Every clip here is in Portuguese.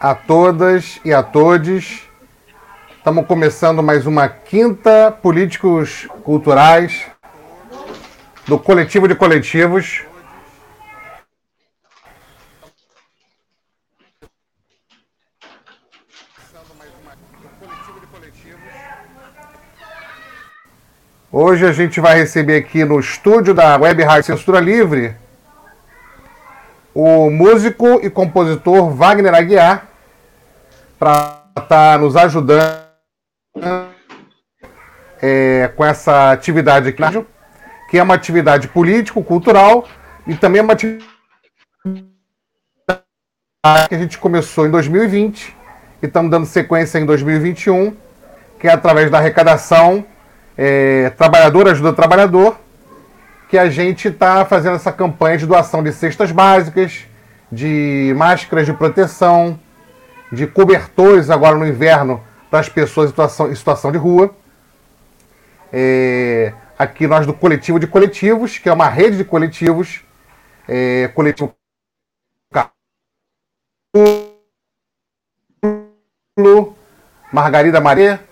a todas e a todos. Estamos começando mais uma quinta Políticos Culturais do Coletivo de Coletivos. Hoje a gente vai receber aqui no estúdio da Web Rádio Censura Livre o músico e compositor Wagner Aguiar para estar tá nos ajudando é, com essa atividade aqui, que é uma atividade político-cultural e também é uma atividade que a gente começou em 2020 e estamos dando sequência em 2021, que é através da arrecadação é, Trabalhador Ajuda Trabalhador, que a gente está fazendo essa campanha de doação de cestas básicas, de máscaras de proteção, de cobertores agora no inverno para as pessoas em situação, em situação de rua. É, aqui nós do Coletivo de Coletivos, que é uma rede de coletivos, é, coletivo Margarida Maria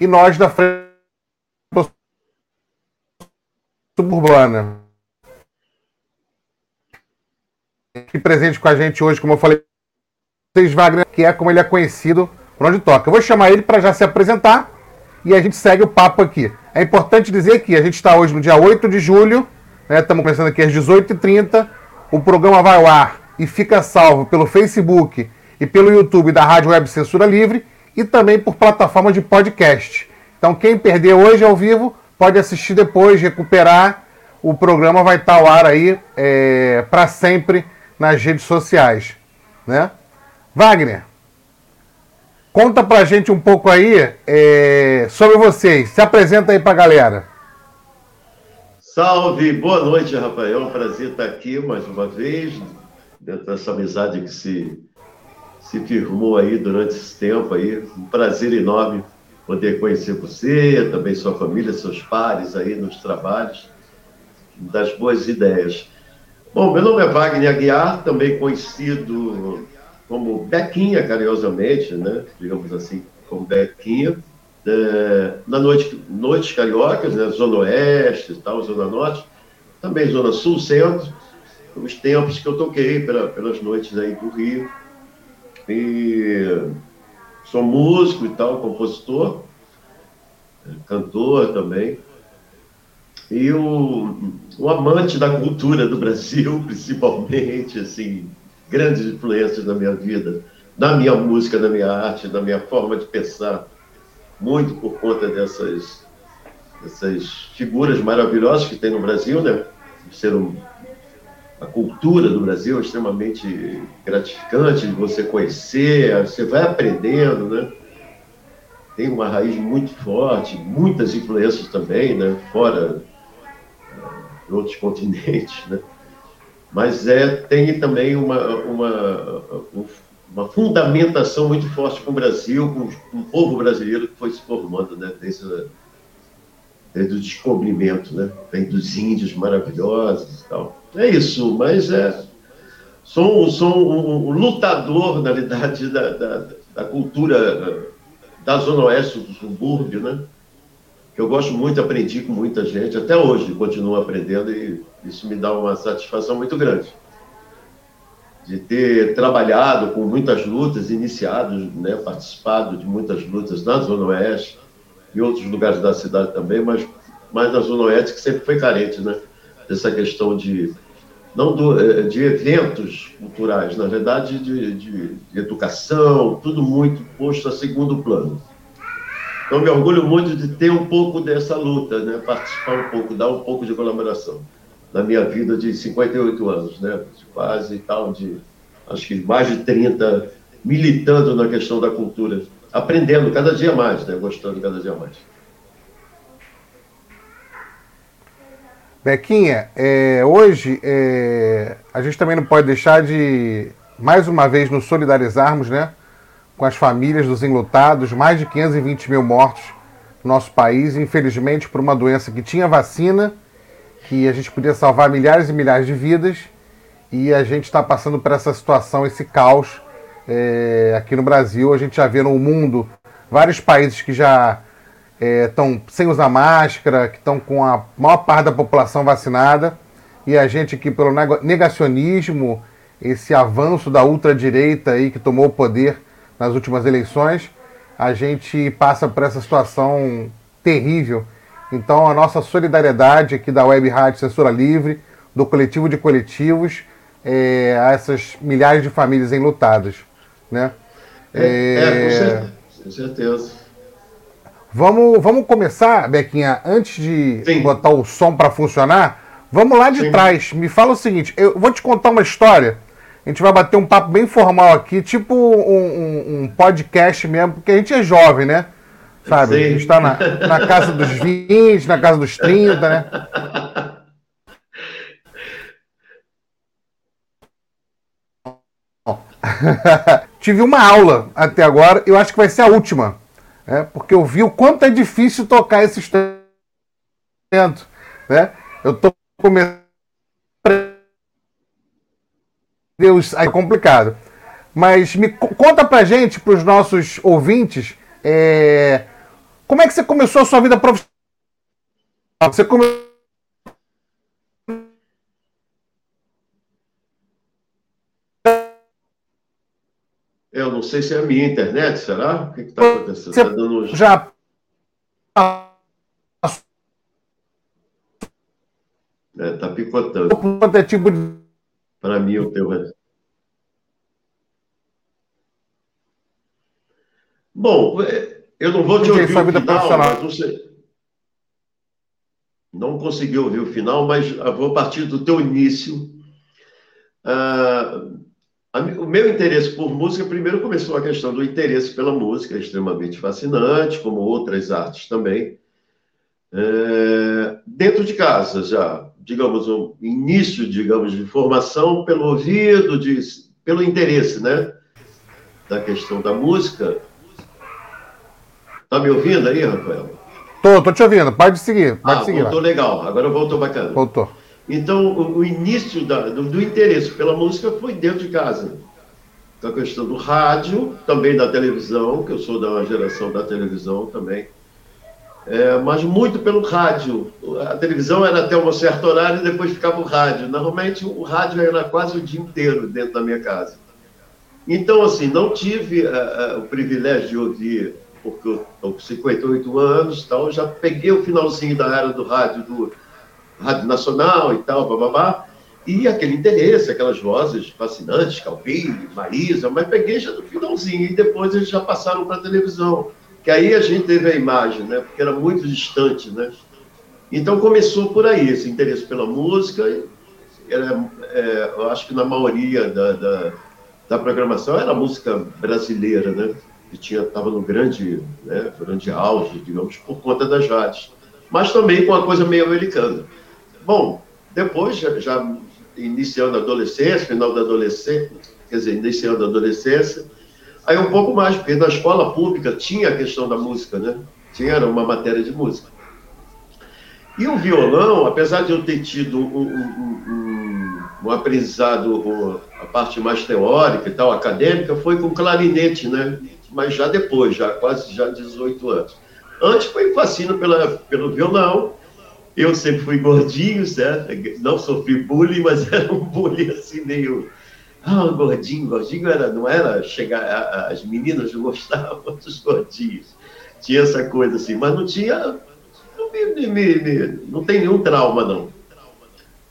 e nós da frente suburbana. Que presente com a gente hoje, como eu falei, vocês Wagner, que é como ele é conhecido por onde toca. Eu vou chamar ele para já se apresentar e a gente segue o papo aqui. É importante dizer que a gente está hoje no dia 8 de julho, né, estamos começando aqui às 18h30. O programa vai ao ar e fica salvo pelo Facebook e pelo YouTube da Rádio Web Censura Livre e também por plataforma de podcast. Então, quem perder hoje ao vivo pode assistir depois, recuperar. O programa vai estar ao ar aí é, para sempre nas redes sociais, né? Wagner, conta pra gente um pouco aí é, sobre vocês. Se apresenta aí pra galera. Salve, boa noite, Rafael. É um prazer estar aqui mais uma vez, dentro dessa amizade que se, se firmou aí durante esse tempo aí. Um prazer enorme poder conhecer você, também sua família, seus pares aí nos trabalhos, das boas ideias. Bom, meu nome é Wagner Aguiar, também conhecido como Bequinha, carinhosamente, né? digamos assim, como Bequinha. É, na noite, Noites Cariocas, né? Zona Oeste e tal, Zona Norte, também Zona Sul, Centro, os tempos que eu toquei pela, pelas noites aí do Rio. E sou músico e tal, compositor, cantor também. E o, um amante da cultura do Brasil, principalmente, assim, grandes influências na minha vida, na minha música, na minha arte, na minha forma de pensar, muito por conta dessas, dessas figuras maravilhosas que tem no Brasil, né? Ser um, a cultura do Brasil é extremamente gratificante de você conhecer, você vai aprendendo, né? Tem uma raiz muito forte, muitas influências também, né? Fora uh, outros continentes, né? Mas é, tem também uma, uma, uma fundamentação muito forte com o Brasil, com, o povo brasileiro que foi se formando, né? Desde, desde o descobrimento, né? Vem dos índios maravilhosos e tal. É isso, mas é. Sou, sou um, um lutador, na verdade, da, da, da, cultura da Zona Oeste do subúrbio, né? Eu gosto muito, aprendi com muita gente, até hoje continuo aprendendo e isso me dá uma satisfação muito grande. De ter trabalhado com muitas lutas, iniciado, né, participado de muitas lutas na Zona Oeste, em outros lugares da cidade também, mas mais na Zona Oeste, que sempre foi carente, né? dessa questão de não do, eh, de eventos culturais, na verdade de, de, de, educação, tudo muito posto a segundo plano. Então me orgulho muito de ter um pouco dessa luta, né? participar um pouco, dar um pouco de colaboração na minha vida de 58 anos, né? quase e tal, de acho que mais de 30 militando na questão da cultura, aprendendo cada dia mais, né? gostando cada dia mais. Bequinha, é, hoje é, a gente também não pode deixar de, mais uma vez, nos solidarizarmos né, com as famílias dos enlutados, mais de 520 mil mortos no nosso país, infelizmente por uma doença que tinha vacina, que a gente podia salvar milhares e milhares de vidas, e a gente está passando por essa situação, esse caos é, aqui no Brasil. A gente já vê no mundo vários países que já estão é, sem usar máscara, que estão com a maior parte da população vacinada, e a gente aqui, pelo negacionismo, esse avanço da ultradireita aí que tomou o poder nas últimas eleições, a gente passa por essa situação terrível. Então, a nossa solidariedade aqui da Web Rádio Censura Livre, do coletivo de coletivos, é, a essas milhares de famílias enlutadas. Né? É, é, com é, certeza. Com certeza. Vamos, vamos começar, Bequinha, antes de Sim. botar o som para funcionar, vamos lá de Sim. trás. Me fala o seguinte, eu vou te contar uma história. A gente vai bater um papo bem formal aqui, tipo um, um, um podcast mesmo, porque a gente é jovem, né? Sabe? Sim. A gente está na, na casa dos 20, na casa dos 30, né? Tive uma aula até agora, eu acho que vai ser a última né? porque eu vi o quanto é difícil tocar esse instrumento. Né? Eu estou começando. Deus, é complicado. Mas me conta pra gente, pros nossos ouvintes, é... como é que você começou a sua vida profissional? Você começou Eu não sei se é a minha internet, será? O que está acontecendo? Você tá dando... Já. É, tá picotando. Quanto é tipo de. Para mim, o teu. É. Bom, é, eu não vou te ouvir o final, mas não sei. Não consegui ouvir o final, mas vou partir do teu início. Uh, o meu interesse por música, primeiro começou a questão do interesse pela música, extremamente fascinante, como outras artes também. É, dentro de casa, já, digamos, um início, digamos, de formação pelo ouvido, de, pelo interesse, né? Da questão da música. Tá me ouvindo aí, Rafael? Tô, tô te ouvindo. Pode seguir, pode ah, seguir. Voltou legal. Agora voltou bacana. Voltou. Então, o, o início da, do, do, interesse pela música foi dentro de casa. Com a questão do rádio, também da televisão, que eu sou da geração da televisão também. É, mas muito pelo rádio. A televisão era até um certo horário e depois ficava o rádio. Normalmente o rádio era quase o dia inteiro dentro da minha casa. Então, assim, não tive uh, uh, o privilégio de ouvir, porque eu estou com 58 anos, tal, já peguei o finalzinho da era do rádio do, Rádio Nacional e tal, bababá, e aquele interesse, aquelas vozes fascinantes, Calvini, Marisa, mas peguei já no finalzinho, e depois eles já passaram para a televisão, que aí a gente teve a imagem, né, porque era muito distante, né. Então começou por aí, esse interesse pela música, era, é, eu acho que na maioria da, da, da, programação era música brasileira, né, que tinha estava no grande, né, grande auge, digamos, por conta das rádios, mas também com uma coisa meio americana. Bom, depois, já, já iniciando a adolescência, final da adolescência, quer dizer, iniciando a adolescência, aí um pouco mais, porque na escola pública tinha a questão da música, né? Tinha uma matéria de música. E o violão, apesar de eu ter tido um, um, um, um aprendizado, a parte mais teórica e tal, acadêmica, foi com clarinete, né? Mas já depois, já quase já 18 anos. Antes foi fascínio pela, pelo violão, eu sempre fui gordinho, certo? Não sofri bullying, mas era um bullying assim meio. Ah, gordinho, gordinho era, não era chegar. As meninas gostavam dos gordinhos. Tinha essa coisa assim, mas não tinha. Não, me, me, me, não tem nenhum trauma, não.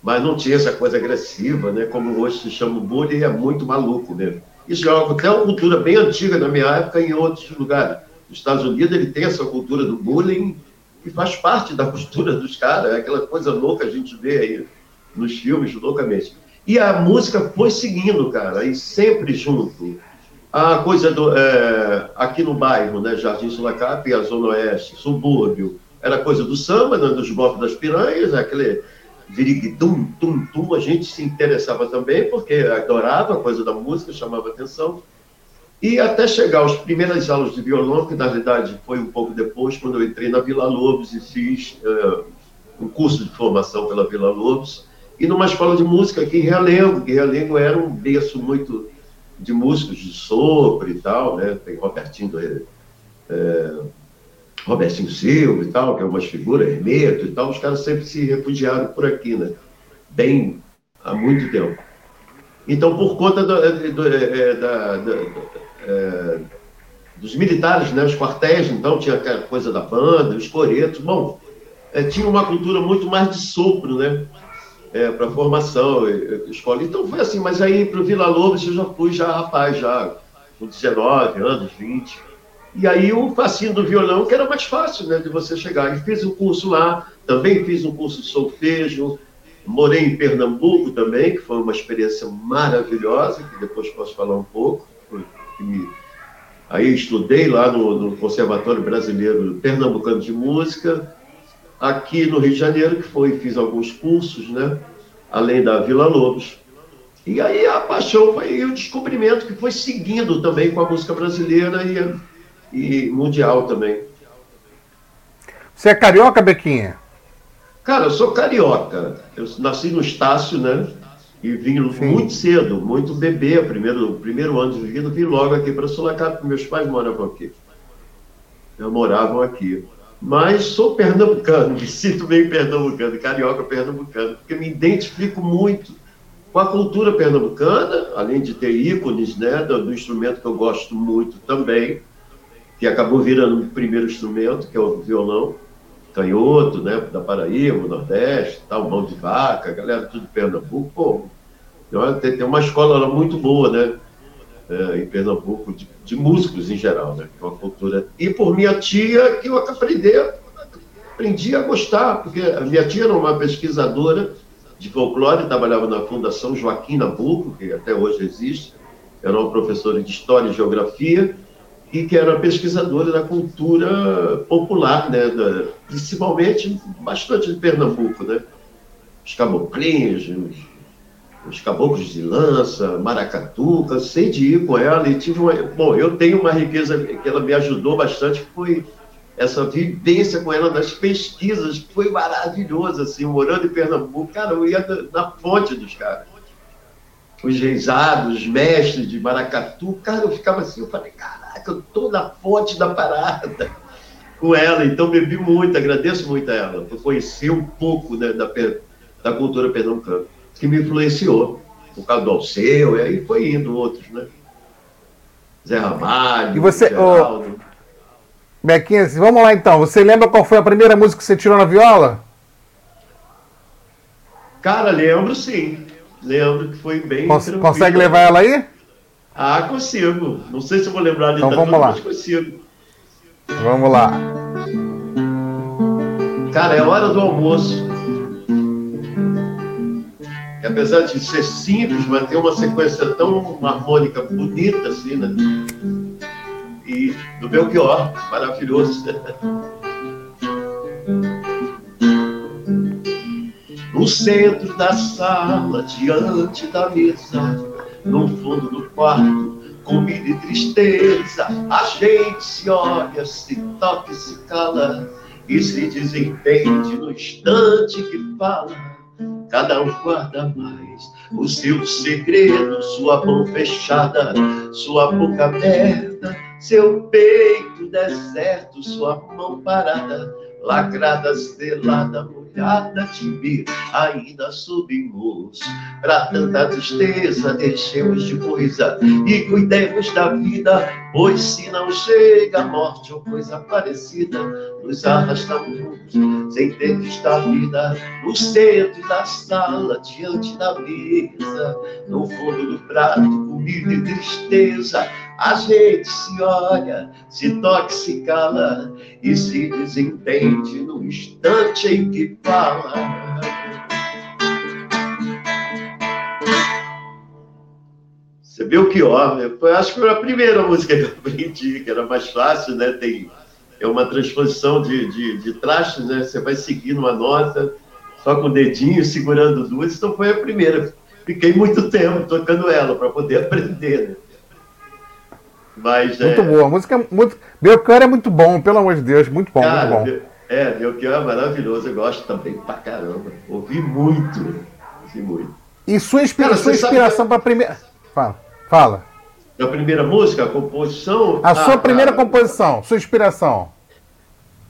Mas não tinha essa coisa agressiva, né? Como hoje se chama bullying, é muito maluco mesmo. Isso é uma, até uma cultura bem antiga na minha época em outros lugares. Nos Estados Unidos ele tem essa cultura do bullying que faz parte da postura dos caras, é aquela coisa louca a gente vê aí nos filmes, loucamente. E a música foi seguindo, cara, e sempre junto. a coisa do, é, aqui no bairro, né, Jardim Sulacap, a Zona Oeste, subúrbio, era coisa do samba, né, dos golpes das piranhas, aquele viriguidum, tum, tum, a gente se interessava também, porque adorava a coisa da música, chamava atenção. E até chegar às primeiras aulas de violão, que na verdade foi um pouco depois, quando eu entrei na Vila Lobos e fiz uh, um curso de formação pela Vila Lobos, e numa escola de música aqui em Realengo, que Realengo era um berço muito de músicos de sopro e tal, né? Tem Robertinho, é, Robertinho Silva e tal, que é umas figuras, Hermeto e tal, os caras sempre se refugiaram por aqui, né? Bem há muito tempo. Então, por conta do, do, é, da, é, dos militares, né? Os quartéis, então, tinha aquela coisa da banda, os coretos, bom, é, tinha uma cultura muito mais de sopro, né? É, para formação, escola. Então foi assim, mas aí para o Vila Lobos eu já fui já rapaz, já com 19 anos, 20. E aí o fascínio do violão, que era mais fácil né, de você chegar. E fiz um curso lá, também fiz um curso de solfejo, morei em Pernambuco também, que foi uma experiência maravilhosa, que depois posso falar um pouco. Aí estudei lá no, no Conservatório Brasileiro Pernambucano de Música, aqui no Rio de Janeiro, que foi, fiz alguns cursos, né? Além da Vila Lobos. E aí a paixão foi o descobrimento que foi seguindo também com a música brasileira e, e mundial também. Você é carioca, Bequinha? Cara, eu sou carioca. Eu nasci no Estácio, né? E vim Sim. muito cedo, muito bebê. Primeiro, primeiro ano de vida, vim logo aqui para Sulacap, porque meus pais moravam aqui. Eu moravam aqui. Mas sou pernambucano, me sinto bem pernambucano, carioca pernambucano, porque me identifico muito com a cultura pernambucana, além de ter ícones né, do, do instrumento que eu gosto muito também, que acabou virando o primeiro instrumento, que é o violão, canhoto, né, da Paraíba, Nordeste, tal, mão de vaca, galera tudo de Pernambuco, pô, tem, tem uma escola lá muito boa, né, é, em Pernambuco, de, de, músicos em geral, né? Que é uma cultura. E por minha tia, que eu aprendi, aprendi a gostar, porque a minha tia era uma pesquisadora de folclore, trabalhava na Fundação Joaquim Nabuco, que até hoje existe, era uma professora de História e Geografia, e que era pesquisadora da cultura popular, né? Da, principalmente, bastante de Pernambuco, né? Os caboclinhos, os os caboclos de lança, maracatu, cansei de ir com ela e tive uma. Bom, eu tenho uma riqueza que ela me ajudou bastante, foi essa vivência com ela nas pesquisas, foi maravilhoso, assim, morando em Pernambuco, cara, eu ia na fonte dos caras. Os reisados, os mestres de maracatu, cara, eu ficava assim, eu falei, caraca, eu tô na fonte da parada com ela, então bebi muito, agradeço muito a ela, por conhecer um pouco né, da, da cultura pernambucana que me influenciou, por causa do Alceu, e aí foi indo outros, né? Zé Ramalho, e você, Geraldo. Oh, Bequinha, vamos lá então. Você lembra qual foi a primeira música que você tirou na viola? Cara, lembro sim. Lembro que foi bem. Cons tranquilo. Consegue levar ela aí? Ah, consigo. Não sei se eu vou lembrar de então, vamos lá. mas consigo. Vamos lá. Cara, é hora do almoço apesar de ser simples, mas tem uma sequência tão harmônica, bonita, assim, né? E do Belchior, maravilhoso. No centro da sala, diante da mesa, no fundo do quarto, comida e tristeza, a gente se olha, se toca e se cala, e se desentende no instante que fala cada um guarda mais o seu segredo, sua mão fechada, sua boca aberta, seu peito deserto, sua mão parada, lacrada, selada, ainda subimos. Para tanta tristeza, deixemos de coisa e cuidemos da vida, pois se não chega a morte ou coisa parecida, nos arrastamos sem ter visto a vida, no centro da sala, diante da mesa, no fundo do prato, comida e tristeza, a gente se olha, se toca, se cala e se desentende no instante em que fala. Você o que ó, eu acho que foi a primeira música que eu aprendi, que era mais fácil, né? Tem é uma transposição de, de, de trastes, né? Você vai seguindo uma nota, só com o dedinho, segurando duas, então foi a primeira. Fiquei muito tempo tocando ela para poder aprender, né? Mas, muito é... boa, a música é muito. Belchior é muito bom, pelo amor de Deus, muito bom, Cara, muito bom. É, Belchior é maravilhoso, eu gosto também pra caramba. Ouvi muito, ouvi muito. E sua, inspira... Cara, sua inspiração para a primeira. Fala, fala. Da primeira música, a composição. A sua ah, primeira composição, sua inspiração.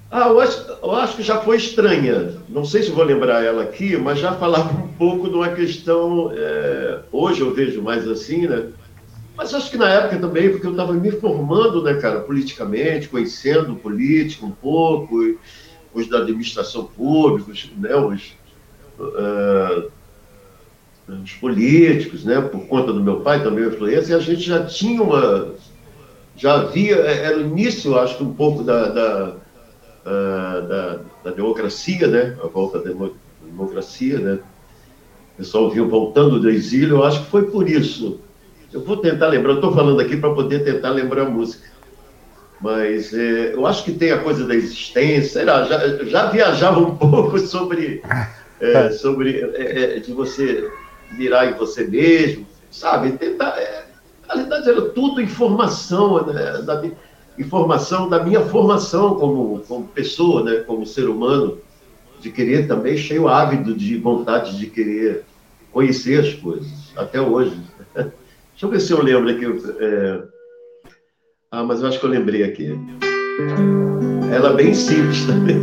Ah, eu acho, eu acho que já foi estranha. Não sei se vou lembrar ela aqui, mas já falava um pouco de uma questão. É... hoje eu vejo mais assim, né? Mas acho que na época também, porque eu estava me formando, né, cara, politicamente, conhecendo o político um pouco, os da administração pública, né, os, uh, os políticos, né, por conta do meu pai também, influência, e a gente já tinha uma. Já havia. É, era o início, acho que, um pouco da, da, uh, da, da democracia, né, a volta da democracia, né. O pessoal vinha voltando do exílio, eu acho que foi por isso eu vou tentar lembrar, estou falando aqui para poder tentar lembrar a música. Mas é, eu acho que tem a coisa da existência, lá, já, já viajava um pouco sobre, é, sobre é, é, de você mirar em você mesmo, sabe? Tentar. É, na realidade, era tudo informação, né? da, informação da minha formação como, como pessoa, né? como ser humano, de querer também, cheio ávido de vontade de querer conhecer as coisas, até hoje. Deixa eu ver se eu lembro aqui. É... Ah, mas eu acho que eu lembrei aqui. Ela é bem simples também.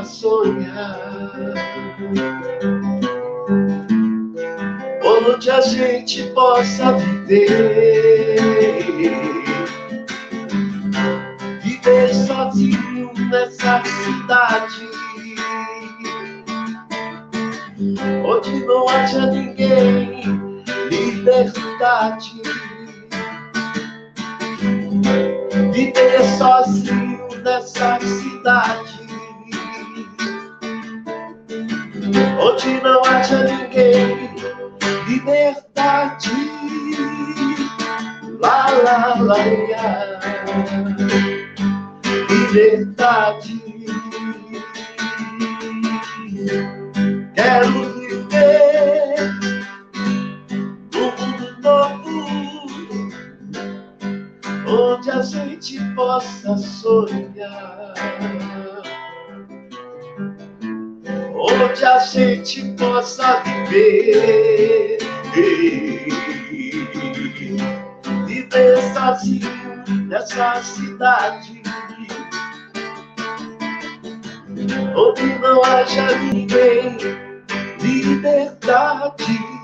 Possa sonhar. Onde a gente possa viver. Viver sozinho nessa cidade. Onde não haja ninguém, liberdade. Viver sozinho nessa cidade. Onde não haja ninguém, liberdade. Lá, lá, lá, lá. liberdade. Quero viver num mundo novo, onde a gente possa sonhar. Onde a gente possa viver. Viver sozinho nessa cidade. Onde não haja ninguém, liberdade.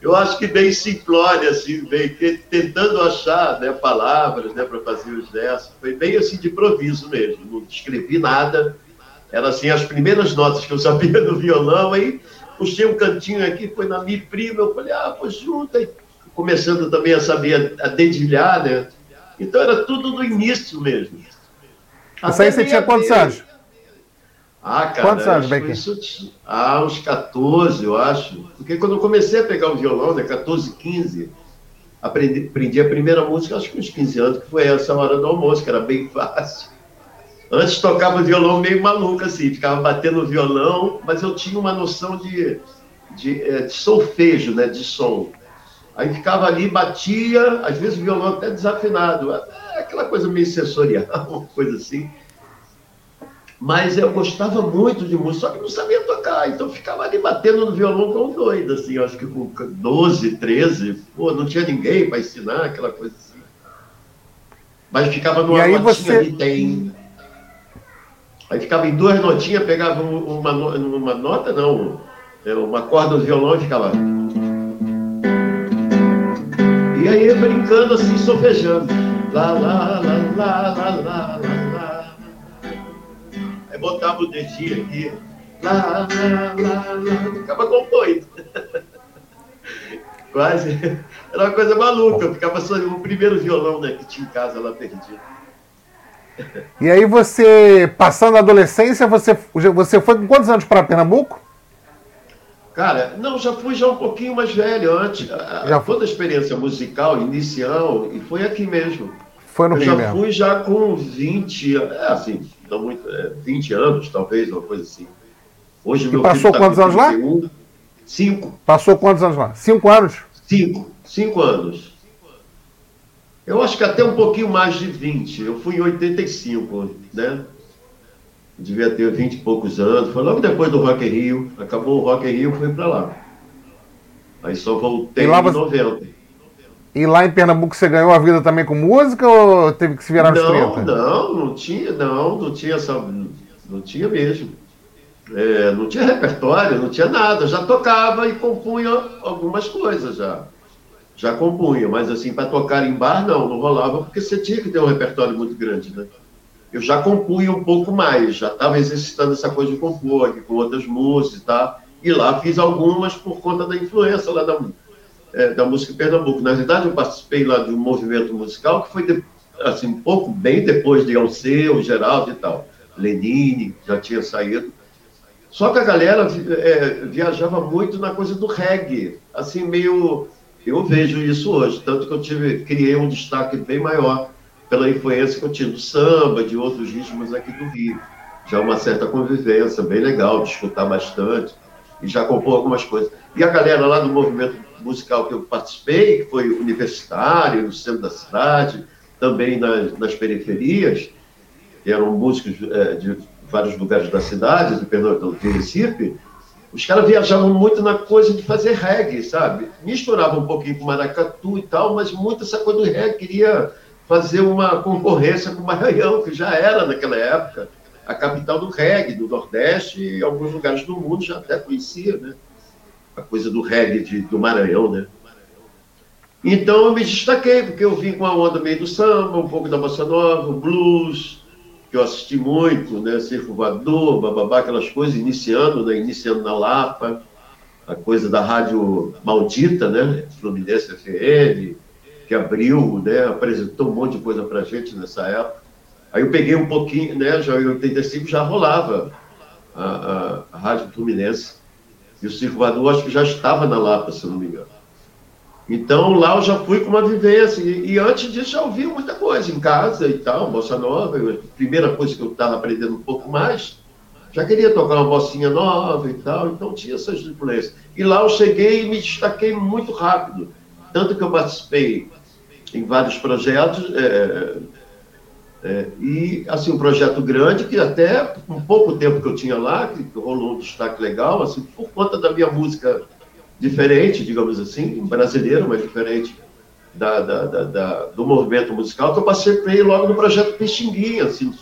Eu acho que bem simplória, assim, bem, tentando achar né, palavras né, para fazer os versos. Foi bem assim de improviso mesmo, não escrevi nada. Era assim, as primeiras notas que eu sabia do violão, aí puxei um cantinho aqui, foi na Mi prima, eu falei, ah, pô, junta. E começando também a saber a dedilhar, né? Então era tudo do início mesmo. Isso aí você tinha quantos anos? Ah, cara, Quantos anos, Becker? Isso, ah, uns 14, eu acho. Porque quando eu comecei a pegar o violão, né, 14, 15, aprendi, aprendi a primeira música, acho que uns 15 anos, que foi essa hora do almoço, que era bem fácil. Antes tocava violão meio maluco, assim, ficava batendo violão, mas eu tinha uma noção de, de, é, de solfejo, né, de som. Aí ficava ali, batia, às vezes o violão até desafinado, aquela coisa meio sensorial, uma coisa assim mas eu gostava muito de música, só que não sabia tocar, então ficava ali batendo no violão como doido, assim, acho que com 12, 13, pô, não tinha ninguém para ensinar, aquela coisa assim. Mas ficava numa notinha você... ali, tem. Aí ficava em duas notinhas, pegava uma, uma nota, não, é, uma corda do violão e ficava. E aí brincando assim, lá, lá, lá, lá, lá, lá, lá. Aí botava o dedinho aqui. Lá, lá, lá, lá. Ficava compondo. Quase. Era uma coisa maluca. Eu ficava só o primeiro violão né, que tinha em casa lá perdido. E aí você, passando a adolescência, você, você foi com quantos anos para Pernambuco? Cara, não, já fui já um pouquinho mais velho antes. Já toda a experiência musical, inicial, e foi aqui mesmo. Foi no Eu Rio já mesmo. fui já com 20, é, assim, não muito, é, 20 anos, talvez, uma coisa assim. Hoje E meu passou tá quantos anos lá? 31. Cinco. Passou quantos anos lá? Cinco anos? Cinco. Cinco anos. Eu acho que até um pouquinho mais de 20. Eu fui em 85, né? Devia ter 20 e poucos anos. Foi logo depois do Rock in Rio. Acabou o Rock in Rio, fui para lá. Aí só voltei E lá em você- 90. E lá em Pernambuco você ganhou a vida também com música ou teve que se virar nos Não, 30? não, não tinha, não, não tinha essa. Não tinha mesmo. É, não tinha repertório, não tinha nada. Já tocava e compunha algumas coisas já. Já compunha, mas assim, para tocar em bar, não, não rolava, porque você tinha que ter um repertório muito grande, né? Eu já compunha um pouco mais, já estava exercitando essa coisa de compor aqui com outras músicas e tal. E lá fiz algumas por conta da influência lá da, é, da música em Pernambuco. Na verdade, eu participei lá de um movimento musical que foi de- assim, um pouco bem depois de Alceu, Geraldo e tal. Lenine já tinha saído. Só que a galera é, viajava muito na coisa do reggae, assim, meio. Eu vejo isso hoje, tanto que eu tive, criei um destaque bem maior pela influência que eu tinha do samba, de outros ritmos aqui do Rio. Já uma certa convivência, bem legal, de escutar bastante, e já compor algumas coisas. E a galera lá do movimento musical que eu participei, que foi universitário, no centro da cidade, também nas, nas periferias, eram músicos eh, de vários lugares da cidade, de Pernambuco, de Recife, os caras viajavam muito na coisa de fazer reggae, sabe? Misturavam um pouquinho com maracatu e tal, mas muito essa coisa do reggae queria fazer uma concorrência com o Maranhão, que já era naquela época a capital do reggae, do Nordeste e alguns lugares do mundo já até conhecia, né? A coisa do reggae de, do Maranhão, né? Então eu me destaquei, porque eu vim com a onda meio do samba, um pouco da bossa nova, blues, que eu assisti muito, né? Circo Voador, bababá, aquelas coisas, iniciando, né? Iniciando na Lapa, a coisa da rádio maldita, né? Fluminense FM, que abriu, né? Apresentou um monte de coisa pra gente nessa época. Aí eu peguei um pouquinho, né? Já em 85 já rolava a, a, a Rádio Fluminense. E o Circo acho que já estava na Lapa, se não me engano. Então lá eu já fui com uma vivência. E, e antes disso já ouvia muita coisa em casa e tal, bossa nova. A primeira coisa que eu estava aprendendo um pouco mais, já queria tocar uma bossinha nova e tal, então tinha essas influências. E lá eu cheguei e me destaquei muito rápido. Tanto que eu participei em vários projetos. é, é, e, assim, um projeto grande que até um pouco tempo que eu tinha lá, que rolou um destaque legal, assim, por conta da minha música diferente, digamos assim, brasileira, mas diferente da, da, da, do movimento musical, que eu participei logo no projeto Pixinguinha, assim,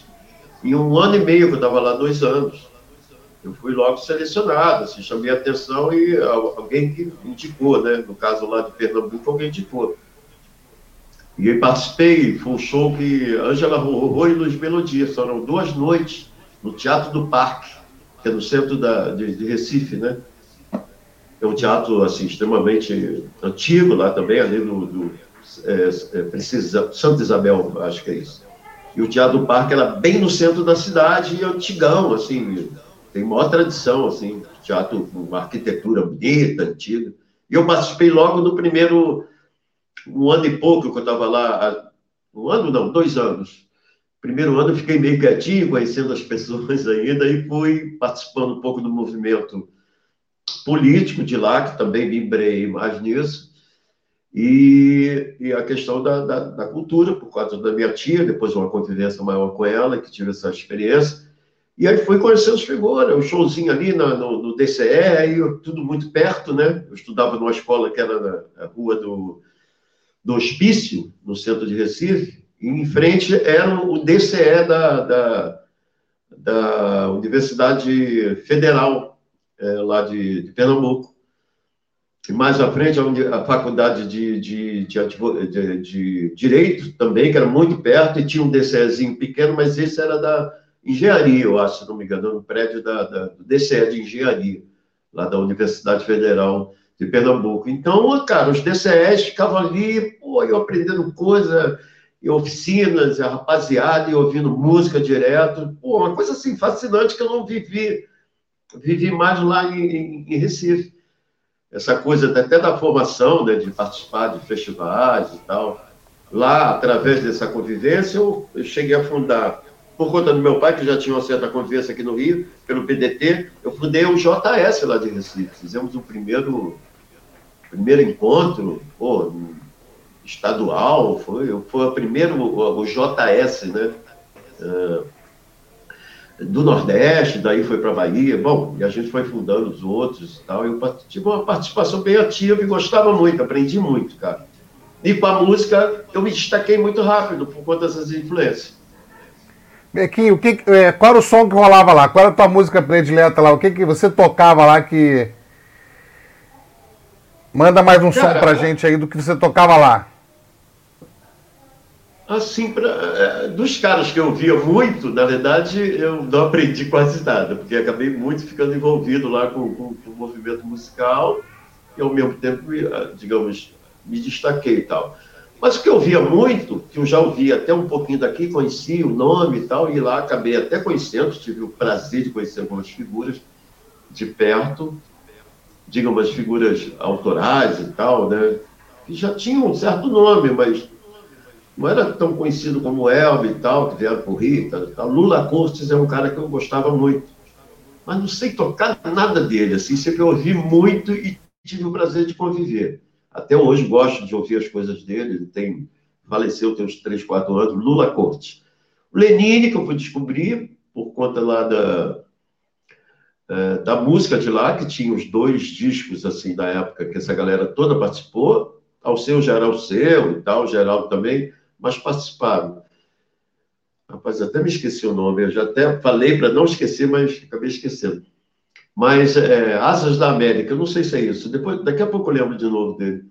em um ano e meio, que eu estava lá dois anos. Eu fui logo selecionado, assim, chamei a atenção e alguém que indicou, né? No caso lá de Pernambuco, alguém indicou. E eu participei, foi um show que Ângela Rorô e Luiz Melodia, foram duas noites no Teatro do Parque, que é no centro da, de, de Recife, né? É um teatro, assim, extremamente antigo lá também, ali do, do é, é, Precisa, Santa Isabel, acho que é isso. E o Teatro do Parque era bem no centro da cidade, e antigão, assim, tem maior tradição, assim, teatro com arquitetura bonita, antiga. E eu participei logo do primeiro um ano e pouco que eu estava lá, um ano não, dois anos. Primeiro ano eu fiquei meio quietinho, conhecendo as pessoas ainda, e fui participando um pouco do movimento político de lá, que também lembrei mais nisso, e, e a questão da, da, da, cultura, por causa da minha tia, depois uma convivência maior com ela, que tive essa experiência, e aí fui conhecendo as figuras, o um showzinho ali na, no, no, DCE, aí tudo muito perto, né? Eu estudava numa escola que era na, na rua do, do Hospício, no centro de Recife, e em frente era o DCE da, da, da Universidade Federal, é, lá de, de, Pernambuco. e mais à frente a, faculdade de, de, de, Direito também, que era muito perto, e tinha um DCEzinho pequeno, mas esse era da engenharia, eu acho, se não me engano, no prédio da, da, do DCE de engenharia, lá da Universidade Federal de Pernambuco. Então, cara, os DCEs ficavam ali, pô, eu aprendendo coisa, e oficinas, a rapaziada, e ouvindo música direto. Pô, uma coisa assim fascinante que eu não vivi, vivi mais lá em, em Recife essa coisa até da formação, né, de participar de festivais e tal. Lá, através dessa convivência, eu, eu cheguei a fundar, por conta do meu pai, que já tinha uma certa convivência aqui no Rio, pelo PDT, eu fundei o JS lá de Recife. Fizemos o primeiro, primeiro encontro pô, estadual, foi, foi o primeiro, o, o JS, né? Uh, do Nordeste, daí foi para Bahia, bom, e a gente foi fundando os outros e tal. Eu tive uma participação bem ativa e gostava muito, aprendi muito, cara. E com a música eu me destaquei muito rápido por conta dessas influências. Bequinho, o que, é, qual era o som que rolava lá? Qual era a tua música predileta lá? O que, que você tocava lá que. Manda mais um cara, som pra gente aí do que você tocava lá. Assim, pra, é, dos caras que eu via muito, na verdade, eu não aprendi quase nada, porque acabei muito ficando envolvido lá com, com, com o movimento musical e, ao mesmo tempo, ah, digamos, me destaquei e tal. Mas o que eu via muito, que eu já ouvi até um pouquinho daqui, conheci o nome e tal, e lá acabei até conhecendo, tive o prazer de conhecer algumas figuras de perto, digamos, figuras autorais e tal, né? Que já tinham um certo nome, mas não era tão conhecido como Elvis e tal, que vieram por Rita e tal. Lula Cortes é um cara que eu gostava muito. Mas não sei tocar nada dele, assim, sempre ouvi muito e tive o prazer de conviver. Até hoje gosto de ouvir as coisas dele, ele tem, faleceu tem uns 3, 4 anos, Lula Cortes. O Lenine, que eu fui descobrir por conta lá da, é, da música de lá, que tinha os dois discos, assim, da época que essa galera toda participou, ao seu geral seu e tal, geral também, mas participaram. Rapaz, até me esqueci o nome, eu já até falei para não esquecer, mas acabei esquecendo. Mas é, Asas da América, eu não sei se é isso, depois, daqui a pouco eu lembro de novo dele.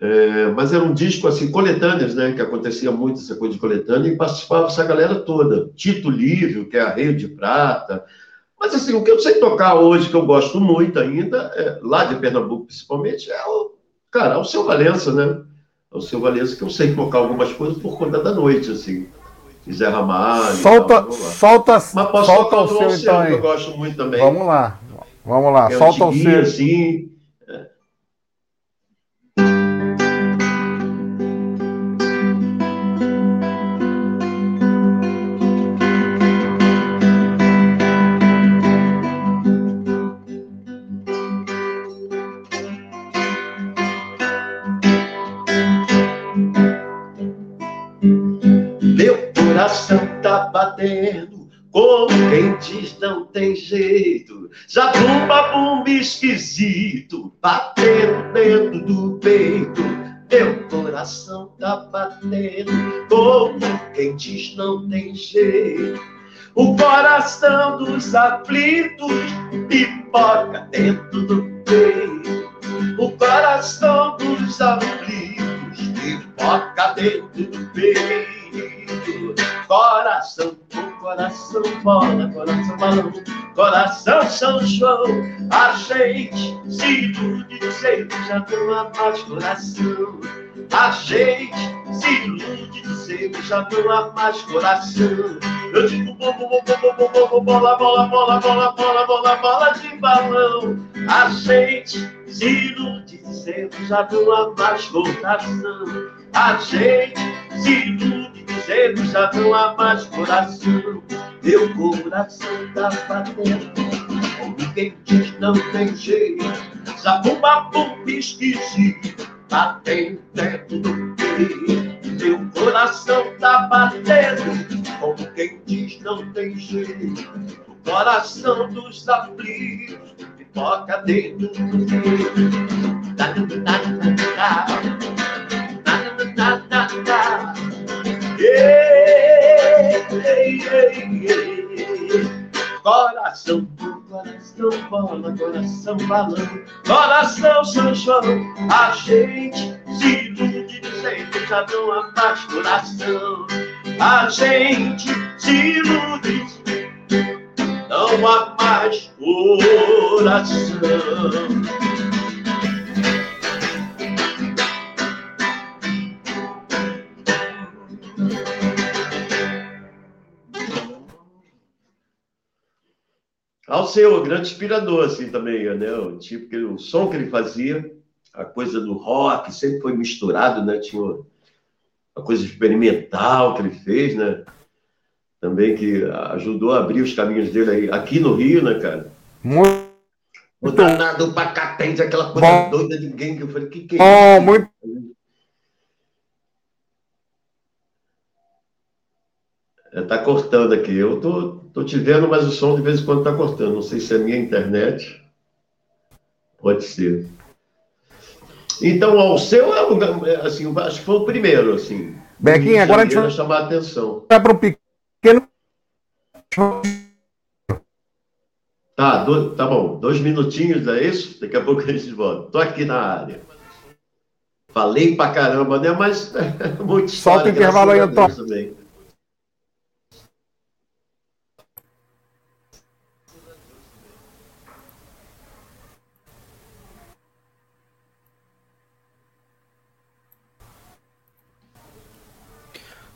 É, mas era um disco assim, coletâneas, né? Que acontecia muito essa coisa de coletânea, e participava essa galera toda. Tito Lívio, que é Arreio de Prata. Mas assim, o que eu sei tocar hoje, que eu gosto muito ainda, é, lá de Pernambuco principalmente, é o, cara, é o seu Valença, né? ao seu Valença, que eu sei tocar algumas coisas por conta da noite, assim. Zé Ramalho. Solta, tal, solta, Mas posso solta o seu, então, que eu gosto muito também. Vamos lá, vamos lá, é solta o seu. Assim, batendo, como quem diz não tem jeito. Zabumba, bumba esquisito, batendo dentro do peito. Meu coração tá batendo, como quem diz não tem jeito. O coração dos aflitos pipoca dentro do peito. O coração dos aflitos pipoca dentro do peito coração, coração bola, coração balão, coração São João. A gente se ilude dizendo já não há mais coração. A gente se ilude dizendo já não há mais coração. Eu digo bola, bola, bola, bola, bola, bola, bola, bola de balão. A gente se ilude dizendo já não há mais coração. A gente se ilude dizendo já não há mais coração. Meu coração tá batendo, como quem diz não tem jeito. Zabumba, bum, esquisito, batendo dentro do peito. Meu coração tá batendo, como quem diz não tem jeito. O coração dos aflitos pipoca dentro do peito. Tá, tá, tá, tá, tá, Coração, coração bola, coração balão, coração Sancho, vão. A gente se ilude dizendo já não há mais coração. A gente se ilude, não há mais coração. Ser o grande inspirador, assim, também, né? O tipo, que, o som que ele fazia, a coisa do rock, sempre foi misturado, né? Tinha uma, coisa experimental que ele fez, né? Também que ajudou a abrir os caminhos dele aí, aqui no Rio, né, cara? Muito. O danado Pacatente, aquela coisa Bom. doida de ninguém que eu falei, que que é oh, isso? Muito É, tá cortando aqui. Eu tô, tô te vendo, mas o som de vez em quando tá cortando. Não sei se é minha internet. Pode ser. Então, o seu é, é assim, acho que foi o primeiro, assim. Bequinho, agora a gente vai chamar a atenção. Vai para um pequeno. Tá, do, tá bom. Dois minutinhos, é isso? Daqui a pouco a gente volta. Tô aqui na área. Falei pra caramba, né? Mas muito Solta o intervalo aí, Antônio.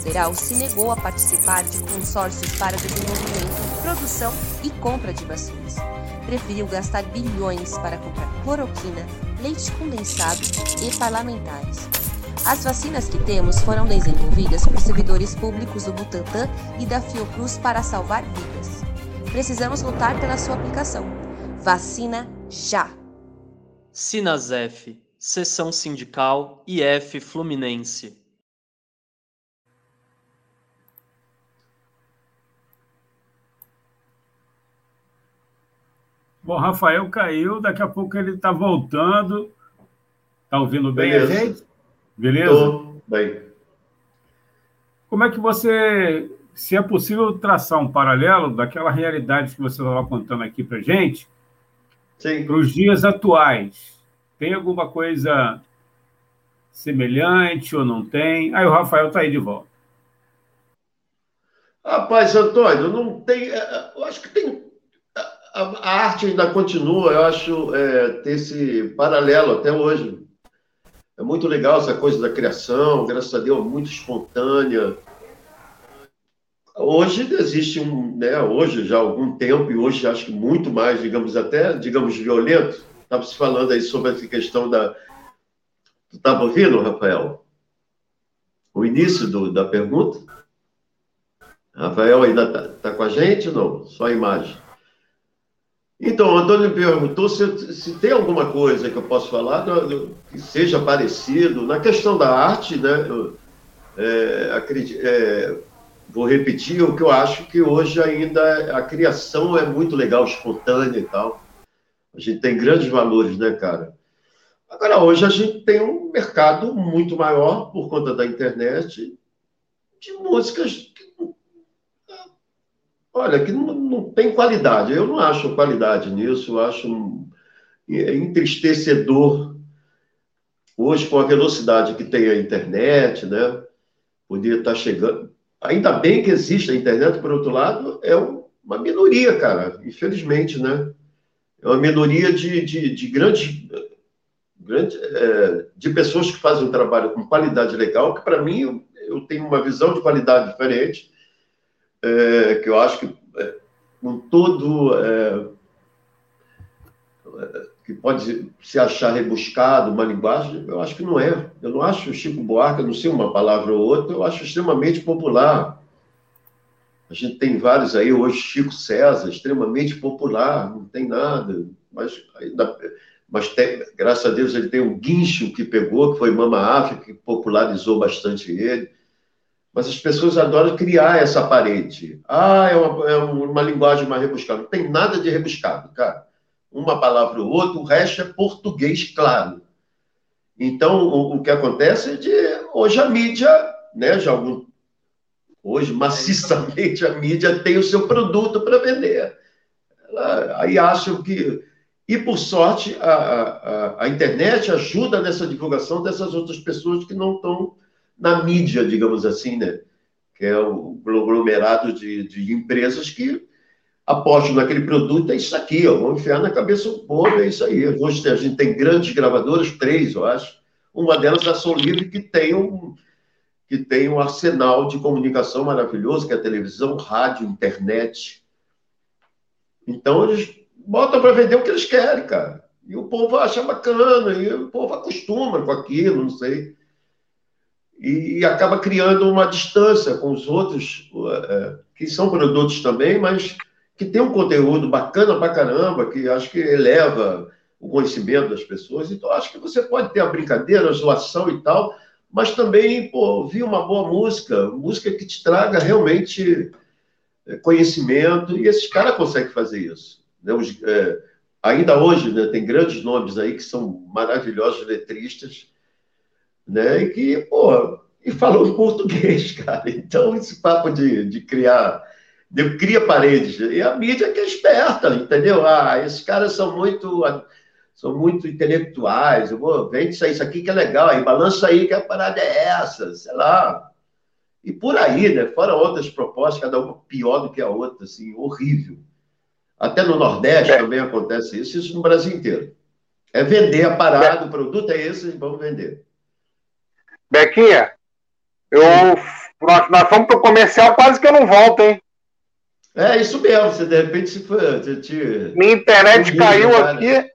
Federal se negou a participar de consórcios para desenvolvimento, produção e compra de vacinas. Preferiu gastar bilhões para comprar cloroquina, leite condensado e parlamentares. As vacinas que temos foram desenvolvidas por servidores públicos do Butantan e da Fiocruz para salvar vidas. Precisamos lutar pela sua aplicação. Vacina já! Sinasef, Seção Sindical IF Fluminense. Bom, Rafael caiu, daqui a pouco ele está voltando. Está ouvindo bem Beleza. a gente? Beleza? Tô bem. Como é que você, se é possível traçar um paralelo daquela realidade que você estava contando aqui para gente, para os dias atuais? Tem alguma coisa semelhante ou não tem? Aí o Rafael está aí de volta. Rapaz, Antônio, não tem. É, é, eu acho que tem a, arte ainda continua, eu acho, é, ter esse paralelo até hoje. É muito legal essa coisa da criação, graças a Deus, muito espontânea. Hoje existe um, né, hoje já há algum tempo, e hoje acho que muito mais, digamos, até, digamos, violento. Estava se falando aí sobre essa questão da. Tu estava ouvindo, Rafael? O início do, da pergunta? Rafael ainda está tá com a gente ou não? Só a imagem. Então, o Antônio perguntou se, se, tem alguma coisa que eu posso falar que seja parecido. Na questão da arte, né, eu, é, acredito, é, vou repetir o que eu acho que hoje ainda a criação é muito legal, espontânea e tal. A gente tem grandes valores, né, cara? Agora, hoje a gente tem um mercado muito maior por conta da internet de músicas Olha, que não, não, tem qualidade. Eu não acho qualidade nisso, eu acho é entristecedor. Hoje, com a velocidade que tem a internet, né? Podia estar chegando. Ainda bem que existe a internet, por outro lado, é uma minoria, cara, infelizmente, né? É uma minoria de, de, de grandes, grande é, de pessoas que fazem um trabalho com qualidade legal, que para mim eu, eu, tenho uma visão de qualidade diferente, é, que eu acho que é, com todo é, que pode se achar rebuscado, uma linguagem, eu acho que não é. Eu não acho Chico Buarque, não sei uma palavra ou outra, eu acho extremamente popular. A gente tem vários aí, hoje Chico César, extremamente popular, não tem nada, mas, ainda, mas tem, graças a Deus ele tem um guincho que pegou, que foi Mama África, que popularizou bastante ele. Mas as pessoas adoram criar essa parede. Ah, é uma, é uma linguagem mais rebuscada. Não tem nada de rebuscado, cara uma palavra ou outra, o resto é português claro. Então, o, o que acontece é de hoje a mídia, né, já algum, hoje maciçamente a mídia tem o seu produto para vender. Ela, aí acham que e por sorte a, a, a internet ajuda nessa divulgação dessas outras pessoas que não estão na mídia, digamos assim, né? Que é o aglomerado de, de empresas que aposto naquele produto, é isso aqui, ó, vou enfiar na cabeça do povo, é isso aí. Hoje a gente tem grandes gravadoras, três, eu acho. Uma delas é a Som Livre, que tem um, que tem um arsenal de comunicação maravilhoso, que é televisão, rádio, internet. Então, eles botam para vender o que eles querem, cara. E o povo acha bacana, e o povo acostuma com aquilo, não sei. E, acaba criando uma distância com os outros, é, que são produtos também, mas que tem um conteúdo bacana pra caramba, que acho que eleva o conhecimento das pessoas. Então, acho que você pode ter a brincadeira, a zoação e tal, mas também, pô, ouvir uma boa música, música que te traga realmente é, conhecimento, e esses caras conseguem fazer isso. Né? Os, é, ainda hoje, né, tem grandes nomes aí que são maravilhosos letristas, né, e que, pô, e falam português, cara. Então, esse papo de, de criar cria paredes. E a mídia que é esperta, entendeu? Ah, esses caras são muito são muito intelectuais. Eu vou, vende isso, isso aqui que é legal, aí balança aí que a parada é essa, sei lá. E por aí, né? Fora outras propostas, cada uma pior do que a outra, assim, horrível. Até no Nordeste é. também acontece isso, isso no Brasil inteiro. É vender a parada, é. o produto é esse, vamos vender. Bequinha, eu, nós, nós fomos para o comercial, quase que eu não volto, hein? É isso mesmo, você de repente se foi. Te... Minha internet caiu né? aqui.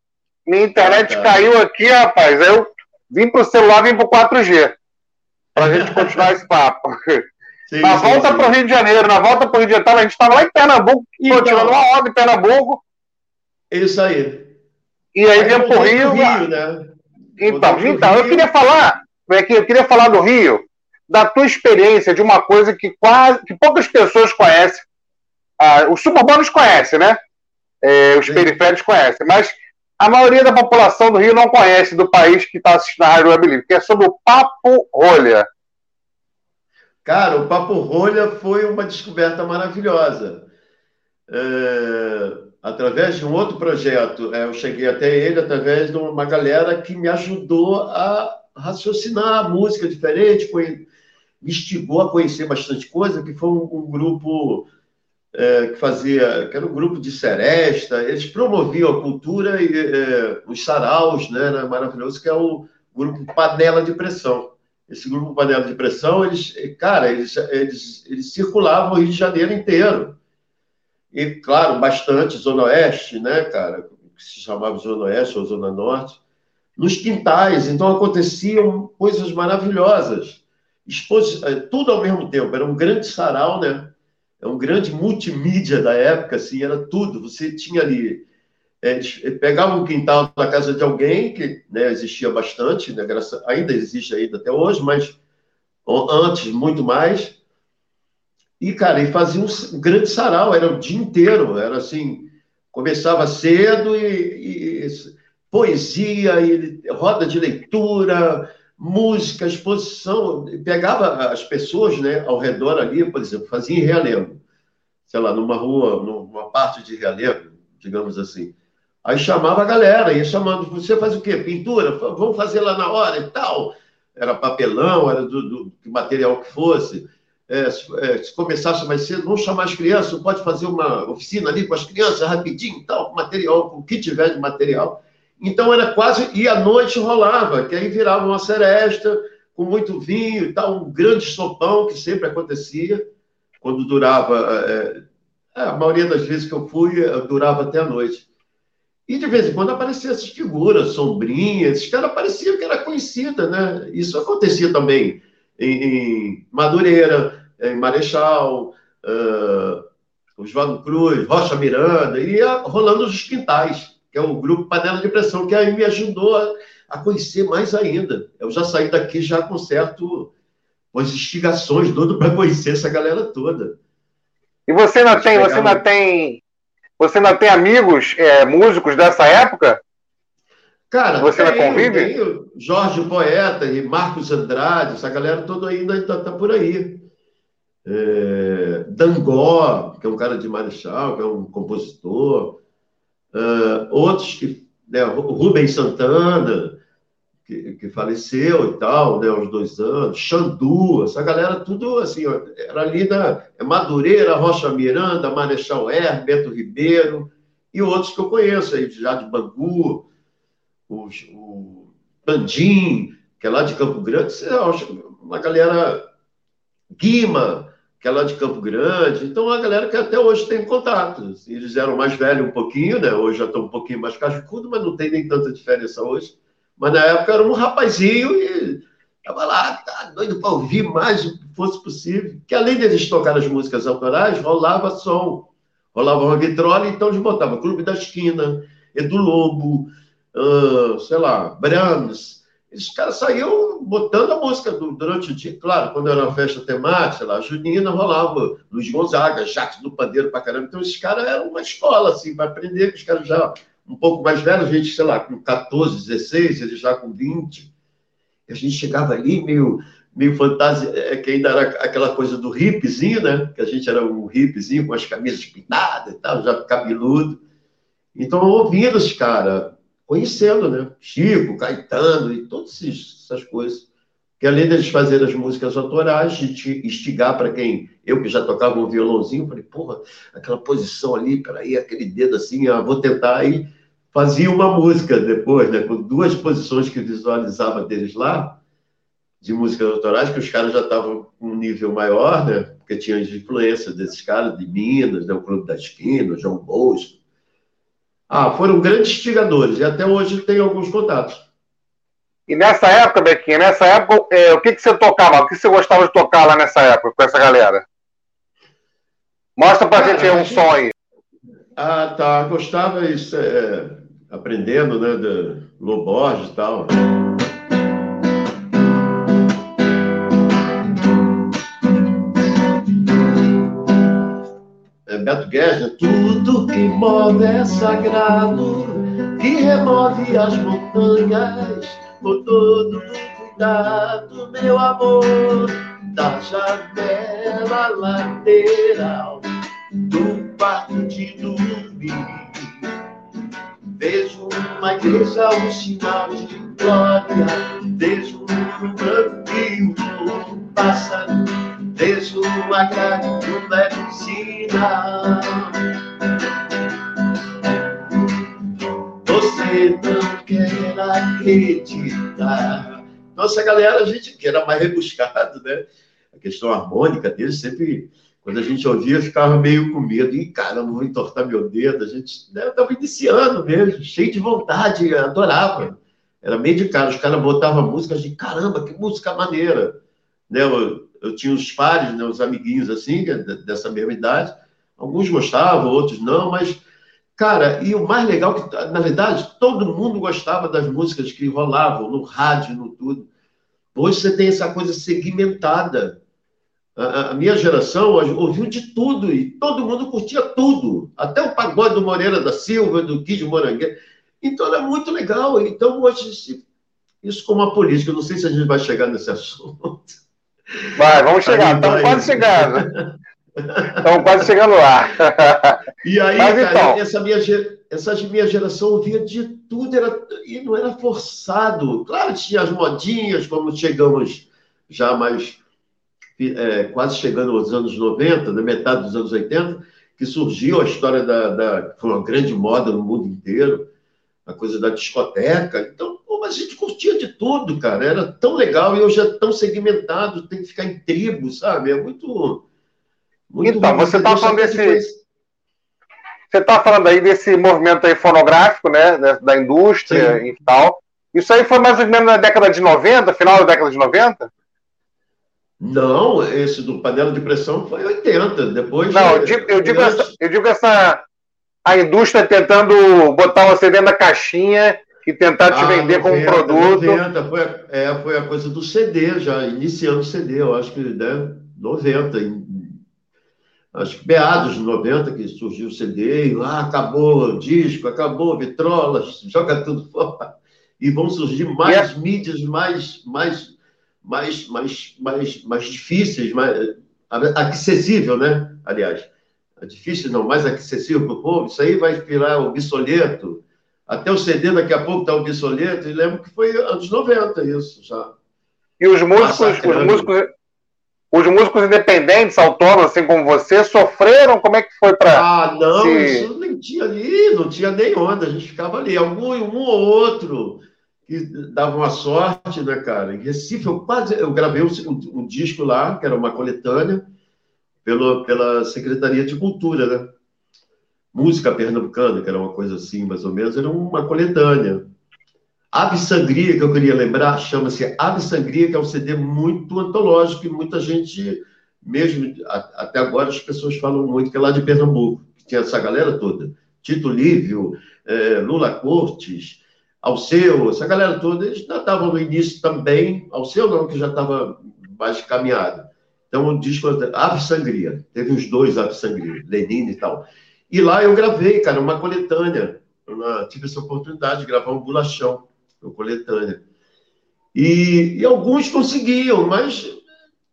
Minha internet ah, tá. caiu aqui, rapaz. Eu vim pro celular, vim pro 4G. Pra gente continuar esse papo. Sim, na sim, volta sim. pro Rio de Janeiro, na volta pro Rio de Janeiro, a gente estava lá em Pernambuco, então, tirando uma obra em Pernambuco. Isso aí. E aí, aí vem pro Rio. Rio né? Então, então eu queria falar, aqui, eu queria falar do Rio, da tua experiência de uma coisa que quase que poucas pessoas conhecem, ah, os suburbanos conhecem, né? É, os Sim. periféricos conhecem, mas a maioria da população do Rio não conhece do país que está assistindo a Rádio Web Livre, que é sobre o Papo Rolha. Cara, o Papo Rolha foi uma descoberta maravilhosa. É, através de um outro projeto, é, eu cheguei até ele através de uma galera que me ajudou a raciocinar música diferente, foi, me instigou a conhecer bastante coisa, que foi um, um grupo é, que fazia, que era um grupo de seresta, eles promoviam a cultura e é, os saraus, né, era maravilhoso, que é o grupo Panela de Pressão. Esse grupo Panela de Pressão, eles, cara, eles, eles, eles circulavam o Rio de Janeiro inteiro. E, claro, bastante Zona Oeste, né, cara, que se chamava Zona Oeste ou Zona Norte, nos quintais. Então, aconteciam coisas maravilhosas. Expos... É, tudo ao mesmo tempo. Era um grande sarau, né? é um grande multimídia da época, assim, era tudo. Você tinha ali. É, pegava um quintal da casa de alguém, que né, existia bastante, né, graça, ainda existe ainda até hoje, mas antes, muito mais. E, cara, e fazia um grande sarau, era o dia inteiro, era assim, começava cedo e, e poesia, e roda de leitura, música, exposição, pegava as pessoas né, ao redor ali, por exemplo, fazia em Realengo, sei lá, numa rua, numa parte de Realengo, digamos assim. Aí chamava a galera, ia chamando, você faz o quê? Pintura? Vamos fazer lá na hora e tal. Era papelão, era do, do material que fosse. É, se, é, se, começasse mais cedo, vamos chamar as crianças, pode fazer uma oficina ali com as crianças rapidinho e tal, material, com o que tiver de material. Então era quase. E à noite rolava, que aí virava uma seresta com muito vinho e tal, um grande sopão que sempre acontecia, quando durava. É, é a maioria das vezes que eu fui, durava até a noite. E de vez em quando apareciam essas figuras, sombrinhas, esses caras pareciam que era conhecida, né? Isso acontecia também em, em Madureira, em Marechal, uh, Oswaldo Cruz, Rocha Miranda, ia rolando os quintais, que é o grupo Panela de Pressão, que aí me ajudou a, a conhecer mais ainda. Eu já saí daqui já com certo, com as instigações todas para conhecer essa galera toda. E você ainda tem, você ainda tem você ainda tem amigos é, músicos dessa época? Cara, você ainda convive? Tenho Jorge Poeta e Marcos Andrade, essa galera toda ainda está tá por aí. É, Dangó, que é um cara de Marechal, que é um compositor. Uh, outros que. Né, Rubens Santana, que, que, faleceu e tal, né, aos dois anos, Xandu, essa galera tudo assim, era ali da é Madureira, Rocha Miranda, Marechal R, Beto Ribeiro, e outros que eu conheço aí, já de Bangu, os, o Pandim, que é lá de Campo Grande, uma galera Guima, que é lá de Campo Grande, então uma galera que até hoje tem contato. Eles eram mais velhos um pouquinho, né? Hoje já estão um pouquinho mais cascudo, mas não tem nem tanta diferença hoje. Mas na época era um rapazinho e estava lá, tá doido para ouvir mais o que fosse possível. Que além deles tocar as músicas autorais, rolava som, rolava uma vitrola, então eles botavam Clube da Esquina, Edu Lobo, uh, sei lá, Brahms. Esses caras saíam botando a música durante o dia. Claro, quando era uma festa temática, lá, Junina rolava Luiz Gonzaga, Jacques do Pandeiro pra caramba. Então, esses caras eram uma escola, assim, para aprender, os caras já um pouco mais velho, a gente, sei lá, com 14, 16, ele já com 20. E a gente chegava ali meio, meio fantasia, é, que ainda era aquela coisa do hippiezinho, né? Que a gente era um hippiezinho com as camisas pintadas e tal, já cabeludo. Então, ouvindo os caras, conhecendo, né? Chico, Caetano e todas essas coisas. Que além deles fazerem as músicas autorais, de instigar para quem, eu que já tocava um violãozinho, falei, porra, aquela posição ali, peraí, aquele dedo assim, ah, vou tentar aí fazia uma música depois, né, com duas posições que visualizava deles lá, de músicas autorais, que os caras já estavam um nível maior, né, porque tinha as influências desses caras, de Minas, né, o Clube da Esquina, o João Bosco. Ah, foram grandes instigadores, e até hoje tem alguns contatos. E nessa época, Bequinha, nessa época, é, o que, que você tocava? O que você gostava de tocar lá nessa época, com essa galera? Mostra pra gente aí um som aí. Ah, tá. Gostava isso. É aprendendo, né, de Loborges e tal. Beto Guedes? Tudo que move é sagrado, que remove as montanhas, por todo cuidado, meu amor, da janela lateral do quarto de dormir Vejo uma igreja, um sinal de glória. Vejo um branco e um pássaro. Vejo uma grade um leve sinal. Você não quer acreditar. Nossa, galera, a gente que era mais rebuscado, né? A questão harmônica dele sempre quando a gente ouvia, ficava meio com medo. E, caramba, vou entortar meu dedo. A gente né, estava iniciando mesmo, cheio de vontade, adorava. Era meio de cara. Os caras botavam música, de caramba, que música maneira. Né, eu tinha os pares, né, os amiguinhos assim, é dessa mesma idade. Alguns gostavam, outros não, mas, cara, e o mais legal é que, na verdade, todo mundo gostava das músicas que rolavam no rádio, no tudo. Hoje você tem essa coisa segmentada a, minha geração ouviu de tudo e todo mundo curtia tudo, até o pagode do Moreira da Silva, do Kid Morangueira. Então era muito legal. Então hoje, isso como uma política, não sei se a gente vai chegar nesse assunto. Vai, vamos chegar, estamos quase chegando. Estamos quase chegando lá. E aí, Mas, cara, então... essa, minha, essa minha geração ouvia de tudo, era, e não era forçado. Claro, tinha as modinhas, como chegamos já mais é, quase chegando aos anos 90, na metade dos anos 80, que surgiu a história da, da. Foi uma grande moda no mundo inteiro. a coisa da discoteca. Então, pô, a gente curtia de tudo, cara. Era tão legal e hoje é tão segmentado, tem que ficar em tribo, sabe? É muito. muito então, você está falando desse. Você está falando aí desse movimento aí fonográfico, né? Da indústria Sim. e tal. Isso aí foi mais ou menos na década de 90, final da década de 90? Não, esse do panela de pressão foi 80. Depois. Não, eu digo, eu digo, essa, eu digo essa. A indústria tentando botar você dentro da caixinha e tentar te ah, vender 90, como um produto. 90, foi, a, é, foi a coisa do CD, já iniciando o CD, eu acho que né, 90. Em, acho que meados de 90 que surgiu o CD, e lá acabou o disco, acabou vitrolas, joga tudo fora e vão surgir mais mídias mais, mais, mais, mais, mais, mais difíceis, mais acessível, né? Aliás, difícil não, mais acessível para o povo. Isso aí vai virar obsoleto. Até o CD daqui a pouco está obsoleto. E lembro que foi anos 90 isso já. E os músicos, os músicos, os músicos independentes, autônomos, assim como você, sofreram? Como é que foi para. Ah, não, se... isso nem tinha ali, não tinha nem onda, a gente ficava ali, algum um ou outro que dava uma sorte, né, cara? Em Recife, eu quase eu gravei um, um, disco lá, que era uma coletânea, pelo, pela Secretaria de Cultura, né? Música pernambucana, que era uma coisa assim, mais ou menos, era uma coletânea. Ave Sangria, que eu queria lembrar, chama-se Ave Sangria, que é um CD muito antológico e muita gente, mesmo até agora, as pessoas falam muito que é lá de Pernambuco, que tinha essa galera toda. Tito Lívio, é, Lula Cortes, Alceu, essa galera toda, eles já estavam no início também, Alceu não, que já estava mais caminhado. Então, o disco Ave Sangria, teve os dois Ave Sangria, Lenin e tal. E lá eu gravei, cara, uma coletânea. Eu tive essa oportunidade de gravar um bolachão, uma coletânea. E, e alguns conseguiam, mas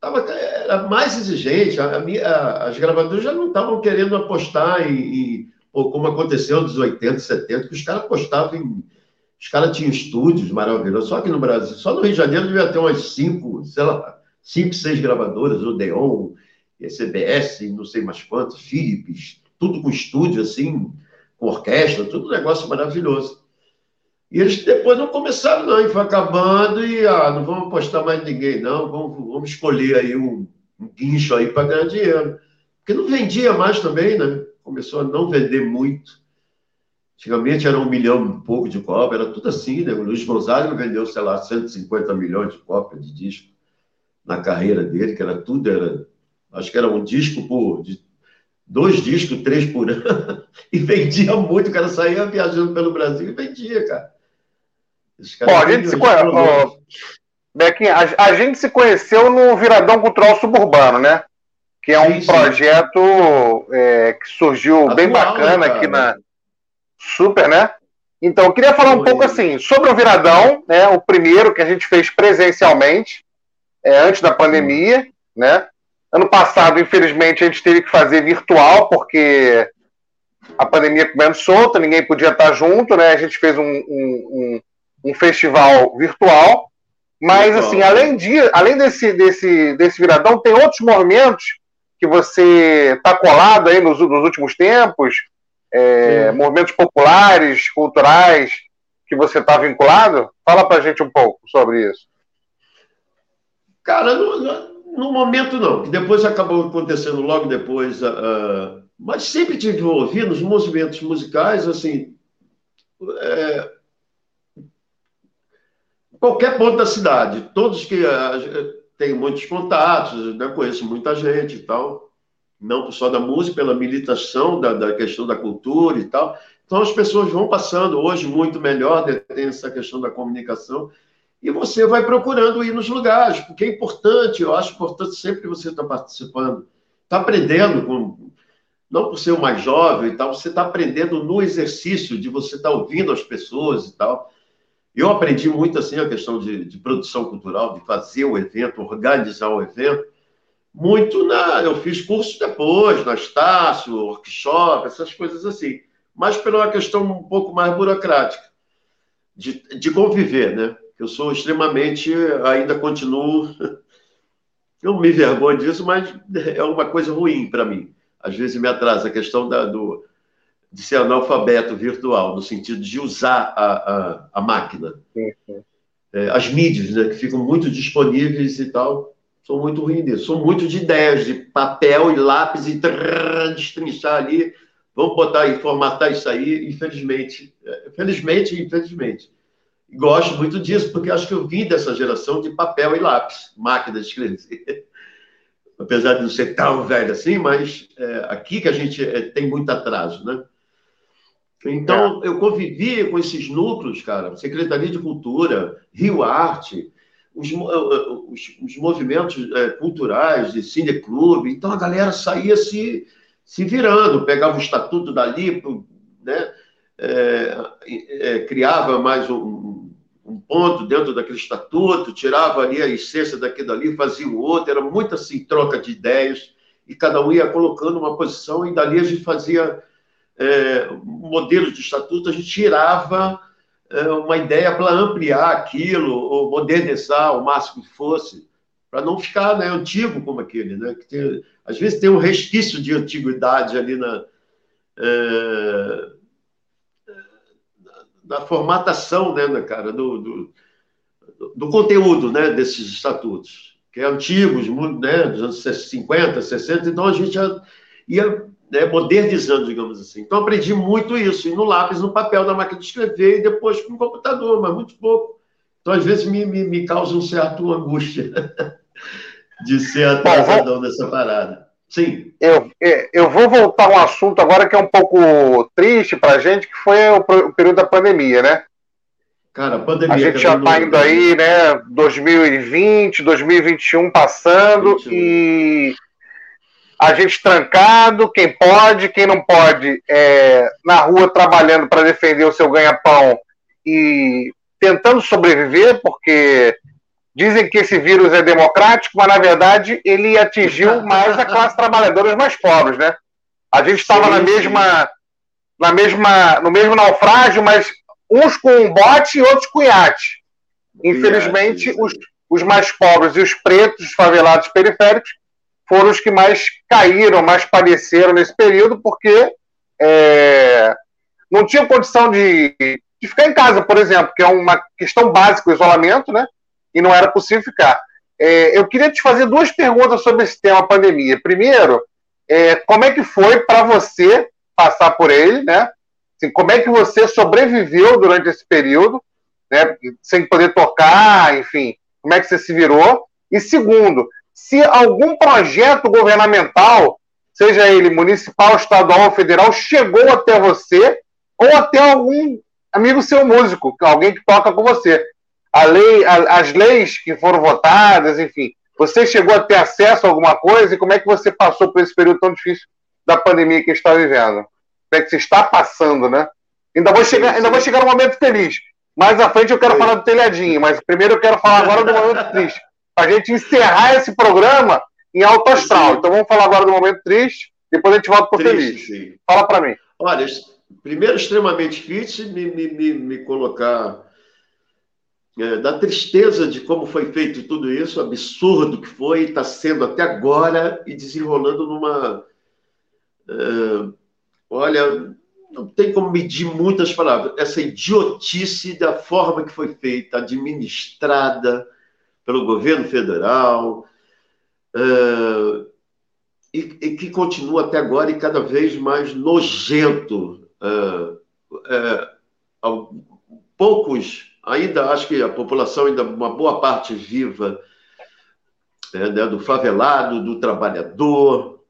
tava, era mais exigente. A, a, as gravadoras já não estavam querendo apostar em, em como aconteceu nos 80, 70, que os caras apostavam em os caras tinham estúdios maravilhosos, só que no Brasil, só no Rio de Janeiro devia ter umas cinco, sei lá, cinco, seis gravadoras, Odeon, CBS, não sei mais quantos, Philips, tudo com estúdio, assim, com orquestra, tudo um negócio maravilhoso. E eles depois não começaram, não, e foi acabando, e ah, não vamos apostar mais ninguém, não, vamos, vamos escolher aí um, um guincho aí para ganhar dinheiro. Porque não vendia mais também, né? Começou a não vender muito. Antigamente era um milhão e pouco de cópias, era tudo assim, né? O Luiz Gonzaga vendeu, sei lá, 150 milhões de cópias de disco na carreira dele, que era tudo, era, acho que era um disco por, de, dois discos, três por ano, e vendia muito, o cara saía viajando pelo Brasil e vendia, cara. Bom, a gente, se conhe... Bequinha, a, a, gente se conheceu no Viradão Cultural Suburbano, né? Que é um sim, projeto é, que surgiu Atual, bem bacana cara. aqui na Super, né? Então, eu queria falar um pouco assim sobre o Viradão, né? O primeiro que a gente fez presencialmente, é, antes da pandemia, né? Ano passado, infelizmente, a gente teve que fazer virtual, porque a pandemia comendo solta, ninguém podia estar junto, né? A gente fez um, um, um, um festival virtual. Mas, assim, além, de, além desse, desse, desse viradão, tem outros movimentos que você está colado aí nos, nos últimos tempos, é, movimentos populares, culturais, que você está vinculado? Fala para a gente um pouco sobre isso. Cara, no, no, momento não, que depois acabou acontecendo logo depois, uh, mas sempre tive envolvido nos movimentos musicais, assim, é, qualquer ponto da cidade, todos que uh, tenho muitos contatos, né, conheço muita gente e tal, não só da música, pela militação da, da questão da cultura e tal. Então as pessoas vão passando. Hoje muito melhor, né, tem essa questão da comunicação, e você vai procurando ir nos lugares, porque é importante, eu acho importante sempre você está participando, está aprendendo, com, não por ser o mais jovem e tal, você está aprendendo no exercício de você estar tá ouvindo as pessoas e tal. Eu aprendi muito assim a questão de, de produção cultural, de fazer o evento, organizar o evento, muito na. Eu fiz curso depois, na Estácio, workshop, essas coisas assim. Mas pela questão um pouco mais burocrática, de, de conviver, né? Eu sou extremamente. Ainda continuo. Eu me vergonho disso, mas é uma coisa ruim para mim. Às vezes me atrasa a questão da, do, de ser analfabeto virtual, no sentido de usar a, a, a máquina. É, as mídias, né, que ficam muito disponíveis e tal, são muito ruins nisso. São muito de ideias, de papel e lápis e trrr, destrinchar ali. Vamos botar e formatar isso aí, infelizmente. É, felizmente, infelizmente. Gosto muito disso, porque acho que eu vim dessa geração de papel e lápis, máquina de escrever. Apesar de não ser tão velho assim, mas é, aqui que a gente é, tem muito atraso, né? Então, é. eu convivia com esses núcleos, cara, Secretaria de Cultura, Rio Arte, os, os, os movimentos é, culturais de cineclube. Então, a galera saía se, se virando, pegava o estatuto dali, né? É, é, criava mais um, um, ponto dentro daquele estatuto, tirava ali a essência daquilo ali, fazia o outro, era muito assim, troca de ideias, e cada um ia colocando uma posição, e dali a gente fazia é, modelos de estatuto, a gente tirava é, uma ideia para ampliar aquilo, ou modernizar o máximo que fosse, para não ficar né, antigo como aquele. Né, que tem, às vezes tem um resquício de antiguidade ali na, é, na formatação, né, cara, do, do, do, conteúdo né, desses estatutos, que é antigos, né, dos anos 50, 60, então a gente ia, ia né, modernizando, digamos assim. Então, aprendi muito isso, e no lápis, no papel, na máquina de escrever, e depois com o computador, mas muito pouco. Então, às vezes, me, me, me causa um certo angústia de ser atrasadão dessa parada. Sim. Eu, é, eu vou voltar a um assunto agora que é um pouco triste para a gente, que foi o, período da pandemia, né? Cara, a pandemia. A gente já está indo aí, né? 2020, 2021 passando 21. e a gente trancado, quem pode, quem não pode, é, na rua trabalhando para defender o seu ganha-pão e tentando sobreviver, porque dizem que esse vírus é democrático, mas na verdade ele atingiu mais a classe trabalhadora, os mais pobres, né? A gente estava na mesma, na mesma, no mesmo naufrágio, mas uns com um bote e outros com iate. Infelizmente, os, os mais pobres e os pretos, os favelados periféricos, foram os que mais caíram, mais padeceram nesse período, porque é, não tinham condição de, de ficar em casa, por exemplo, que é uma questão básica, o isolamento, né? E não era possível ficar. É, eu queria te fazer duas perguntas sobre esse tema pandemia. Primeiro, é, como é que foi para você passar por ele, né? Assim, como é que você sobreviveu durante esse período, né? Sem poder tocar, enfim, como é que você se virou? E segundo, se algum projeto governamental, seja ele municipal, estadual ou federal, chegou até você ou até algum amigo seu músico, alguém que toca com você. A lei, a, as leis que foram votadas, enfim, você chegou a ter acesso a alguma coisa e como é que você passou por esse período tão difícil da pandemia que está vivendo? Como é que você está passando, né? Ainda vou chegar, ainda vou chegar no momento feliz. Mais à frente eu quero falar do telhadinho, mas primeiro eu quero falar agora do momento triste para a gente encerrar esse programa em alto astral. Sim. Então vamos falar agora do momento triste, depois a gente volta para o feliz. Sim. Fala para mim. Olha, primeiro, extremamente triste me, me, me, me colocar da tristeza de como foi feito tudo isso, absurdo que foi, está sendo até agora e desenrolando numa. É, olha, não tem como medir muitas palavras. Essa idiotice da forma que foi feita, administrada, pelo governo federal, uh, e, e, que continua até agora e cada vez mais nojento. Uh, uh, poucos, ainda acho que a população, ainda uma boa parte viva, né, do favelado, do trabalhador,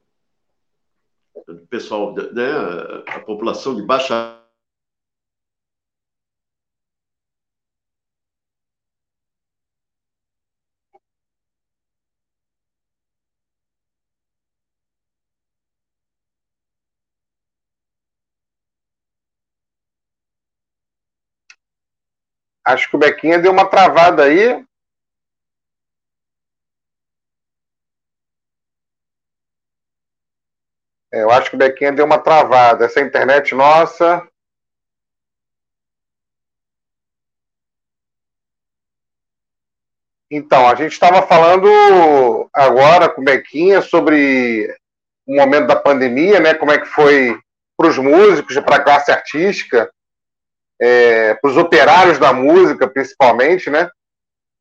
do pessoal, né, a população de baixa Acho que o Bequinha deu uma travada aí. É, eu acho que o Bequinha deu uma travada. Essa internet nossa. Então, a gente estava falando agora com o Bequinha sobre o momento da pandemia, né? Como é que foi para os músicos, para a classe artística, é, para os operários da música, principalmente, né?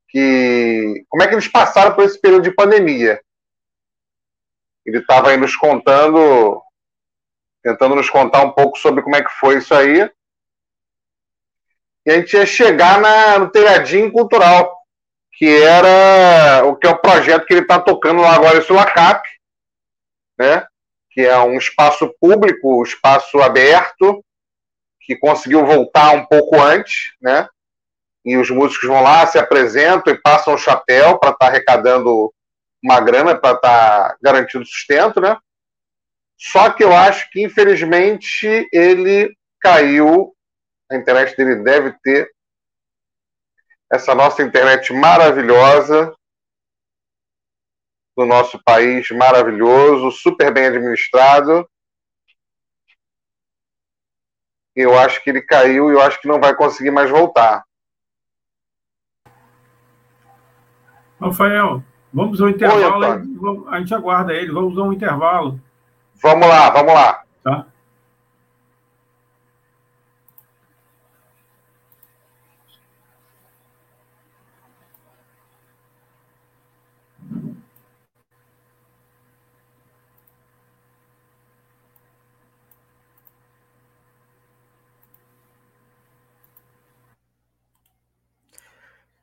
Que como é que eles passaram por esse período de pandemia? Ele estava aí nos contando, tentando nos contar um pouco sobre como é que foi isso aí. E a gente ia chegar na, no telhadinho cultural, que era o que é o projeto que ele está tocando lá agora, esse LACAP, né? que é um espaço público, um espaço aberto, que conseguiu voltar um pouco antes, né? E os músicos vão lá, se apresentam e passam o chapéu para estar tá arrecadando uma grana, para estar tá garantindo sustento, né? Só que eu acho que, infelizmente, ele caiu. A internet dele deve ter essa nossa internet maravilhosa, do nosso país maravilhoso, super bem administrado. Eu acho que ele caiu e eu acho que não vai conseguir mais voltar. Rafael, vamos ao intervalo. Oi, a gente aguarda ele. Vamos ao intervalo. Vamos lá, vamos lá. Tá.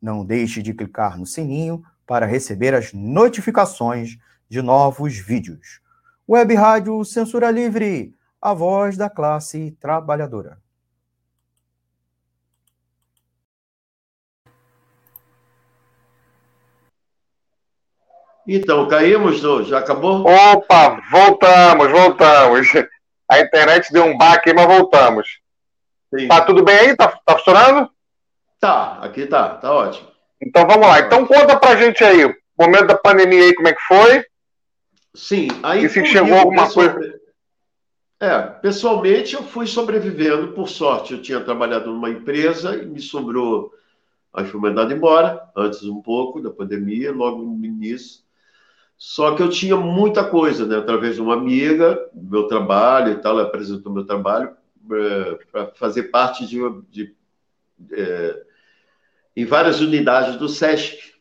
Não deixe de clicar no sininho para receber as notificações de novos vídeos. Web Rádio Censura Livre, a voz da classe trabalhadora. Então, caímos, já acabou? Opa, voltamos, voltamos. A internet deu um baque, mas voltamos. Sim. Tá tudo bem aí? Tá, tá funcionando? Tá, aqui tá, tá ótimo. Então vamos lá. Então conta pra gente aí, o momento da pandemia aí, como é que foi? Sim, aí. E se chegou alguma coisa. É, pessoalmente eu fui sobrevivendo, por sorte. Eu tinha trabalhado numa empresa e me sobrou. Aí fui mandado embora, antes um pouco da pandemia, logo no início. Só que eu tinha muita coisa, né? Através de uma amiga, meu trabalho e tal, ela apresentou meu trabalho é, para fazer parte de, de é, em várias unidades do SESC.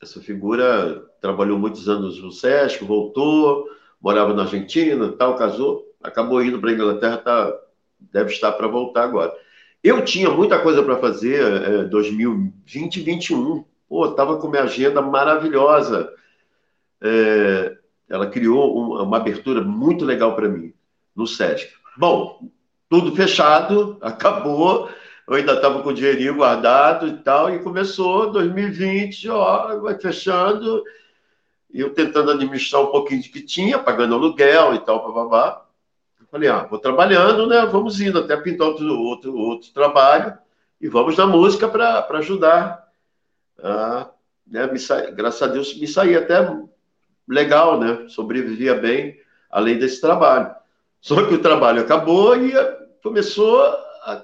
Essa figura trabalhou muitos anos no SESC, voltou, morava na Argentina, tal, casou, acabou indo para a Inglaterra, tá, deve estar para voltar agora. Eu tinha muita coisa para fazer é, 2020 e 2021. Pô, estava com minha agenda maravilhosa. É, ela criou uma, uma abertura muito legal para mim no SESC. Bom, tudo fechado, acabou eu ainda estava com o dinheirinho guardado e tal, e começou 2020, ó, vai fechando, e eu tentando administrar um pouquinho de que tinha, pagando aluguel e tal, babá. Falei, ah, vou trabalhando, né? Vamos indo até pintar outro, outro, outro trabalho e vamos na música para ajudar. Ah, né, me sa... Graças a Deus me saí até legal, né? Sobrevivia bem, além desse trabalho. Só que o trabalho acabou e começou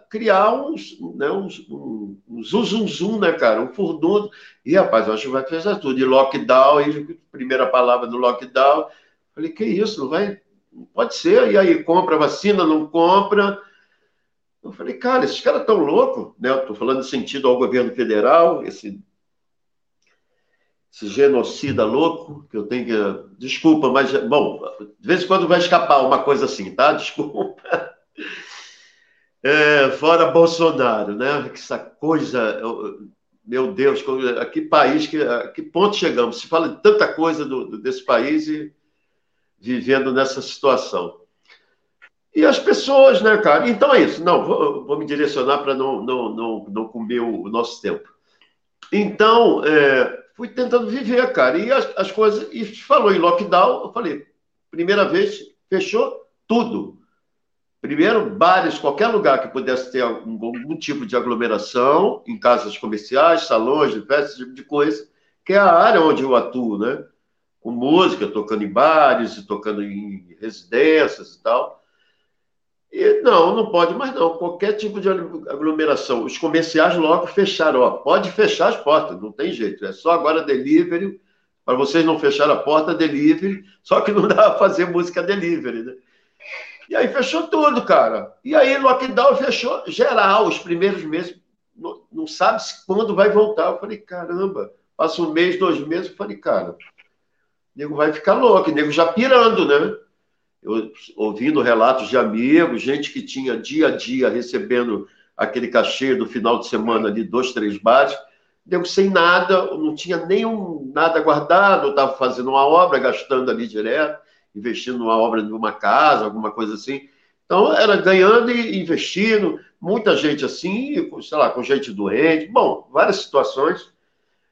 criar uns, né, uns, um, um zum, zum, zum, né, cara? Um furdunço. E, rapaz, eu acho que vai fazer tudo. E lockdown, aí, primeira palavra do lockdown. Falei, que isso, não vai... Não pode ser. E aí, compra vacina, não compra. Eu falei, cara, esses caras tão loucos, né? Tô falando sentido ao governo federal, esse esse genocida louco, que eu tenho que. Desculpa, mas. Bom, de vez em quando vai escapar uma coisa assim, tá? Desculpa. É, fora Bolsonaro, né? Essa coisa, meu Deus, a que país, que, a que ponto chegamos? Se fala de tanta coisa do, desse país e vivendo nessa situação. E as pessoas, né, cara? Então é isso. Não, vou, vou me direcionar para não, não, não, não comer o, nosso tempo. Então, é, fui tentando viver, cara. E as, as coisas. E falou em lockdown, eu falei, primeira vez, fechou tudo. Primeiro, bares, qualquer lugar que pudesse ter algum, algum tipo de aglomeração, em casas comerciais, salões de festas, esse tipo de coisa, que é a área onde eu atuo, né? Com música, tocando em bares, tocando em residências e tal. E não, não pode mais não. Qualquer tipo de aglomeração. Os comerciais logo fecharam. Ó, pode fechar as portas, não tem jeito. É só agora delivery. Para vocês não fechar a porta, delivery. Só que não dá para fazer música delivery, né? E aí fechou tudo, cara. E aí lockdown fechou geral, os primeiros meses. Não, não sabe quando vai voltar. Eu falei, caramba, passa um mês, dois meses. Eu falei, cara, o nego vai ficar louco, o nego já pirando, né? Eu, ouvindo relatos de amigos, gente que tinha dia a dia recebendo aquele cachê do final de semana de dois, três bares, deu sem nada, não tinha nenhum nada guardado, estava fazendo uma obra, gastando ali direto investindo numa obra de uma casa, alguma coisa assim. Então, era ganhando e investindo, muita gente assim, sei lá, com gente doente, bom, várias situações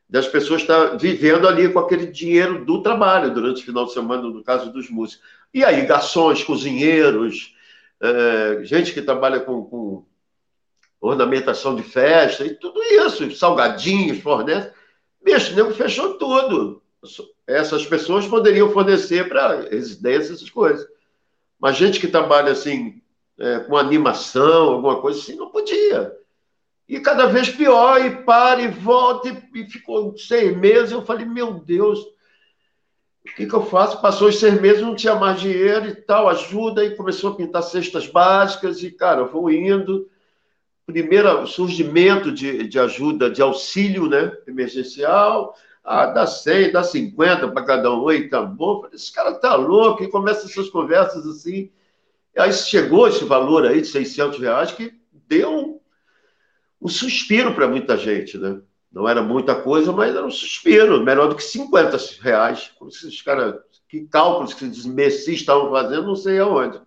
das pessoas estar vivendo ali com aquele dinheiro do trabalho durante o final de semana, no caso dos músicos. E aí, garçons, cozinheiros, é, gente que trabalha com, com, ornamentação de festa e tudo isso, salgadinhos, fornece. Bicho, nego fechou tudo essas pessoas poderiam fornecer para residências, essas coisas. Mas gente que trabalha assim, é, com animação, alguma coisa assim, não podia. E cada vez pior, e para, e volta, e, e ficou seis meses. Eu falei, meu Deus, o que, que eu faço? Passou os seis meses, não tinha mais dinheiro e tal, ajuda, e começou a pintar cestas básicas, e, cara, eu vou indo. Primeiro surgimento de, de ajuda, de auxílio né, emergencial, ah, dá 100, dá 50 para cada um, e tá bom. Esse cara tá louco, e começa essas conversas assim. E aí chegou esse valor aí de 600 reais que deu um, um suspiro para muita gente, né? Não era muita coisa, mas era um suspiro, melhor do que 50 reais. Esses caras, que cálculos que esses imbecis estavam fazendo, não sei aonde.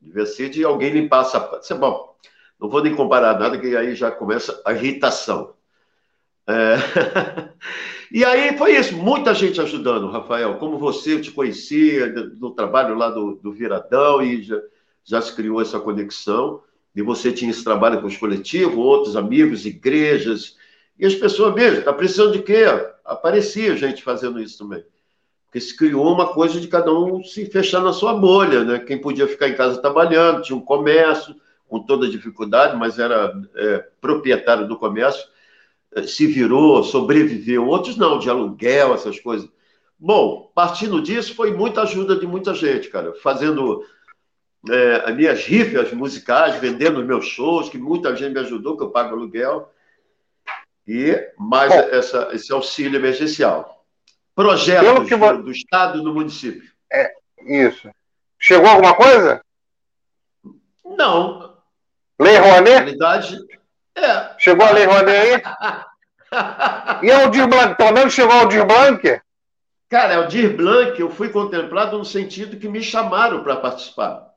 Devia ser de alguém limpar essa. Bom, não vou nem comparar nada, que aí já começa a irritação. É... e aí foi isso, muita gente ajudando, Rafael. Como você, eu te conhecia do trabalho lá do, do Viradão e já, já se criou essa conexão. E você tinha esse trabalho com os coletivos, outros amigos, igrejas. E as pessoas mesmo, está precisando de quê? Aparecia gente fazendo isso também. Porque se criou uma coisa de cada um se fechar na sua bolha, né? Quem podia ficar em casa trabalhando, tinha um comércio, com toda dificuldade, mas era é, proprietário do comércio se virou, sobreviveu, outros não, de aluguel, essas coisas. Bom, partindo disso, foi muita ajuda de muita gente, cara, fazendo é, as minhas rifas musicais, vendendo os meus shows, que muita gente me ajudou, que eu pago aluguel, e mais essa, esse auxílio emergencial. Projetos que... do, do Estado e do município. É, isso. Chegou alguma coisa? Não. Lei Rouanet? Na realidade, é. Chegou a Lei Rouanet aí? e o Aldir Blanc? Pelo menos chegou o Aldir Blanc? Cara, o Aldir Blanc eu fui contemplado no sentido que me chamaram para participar.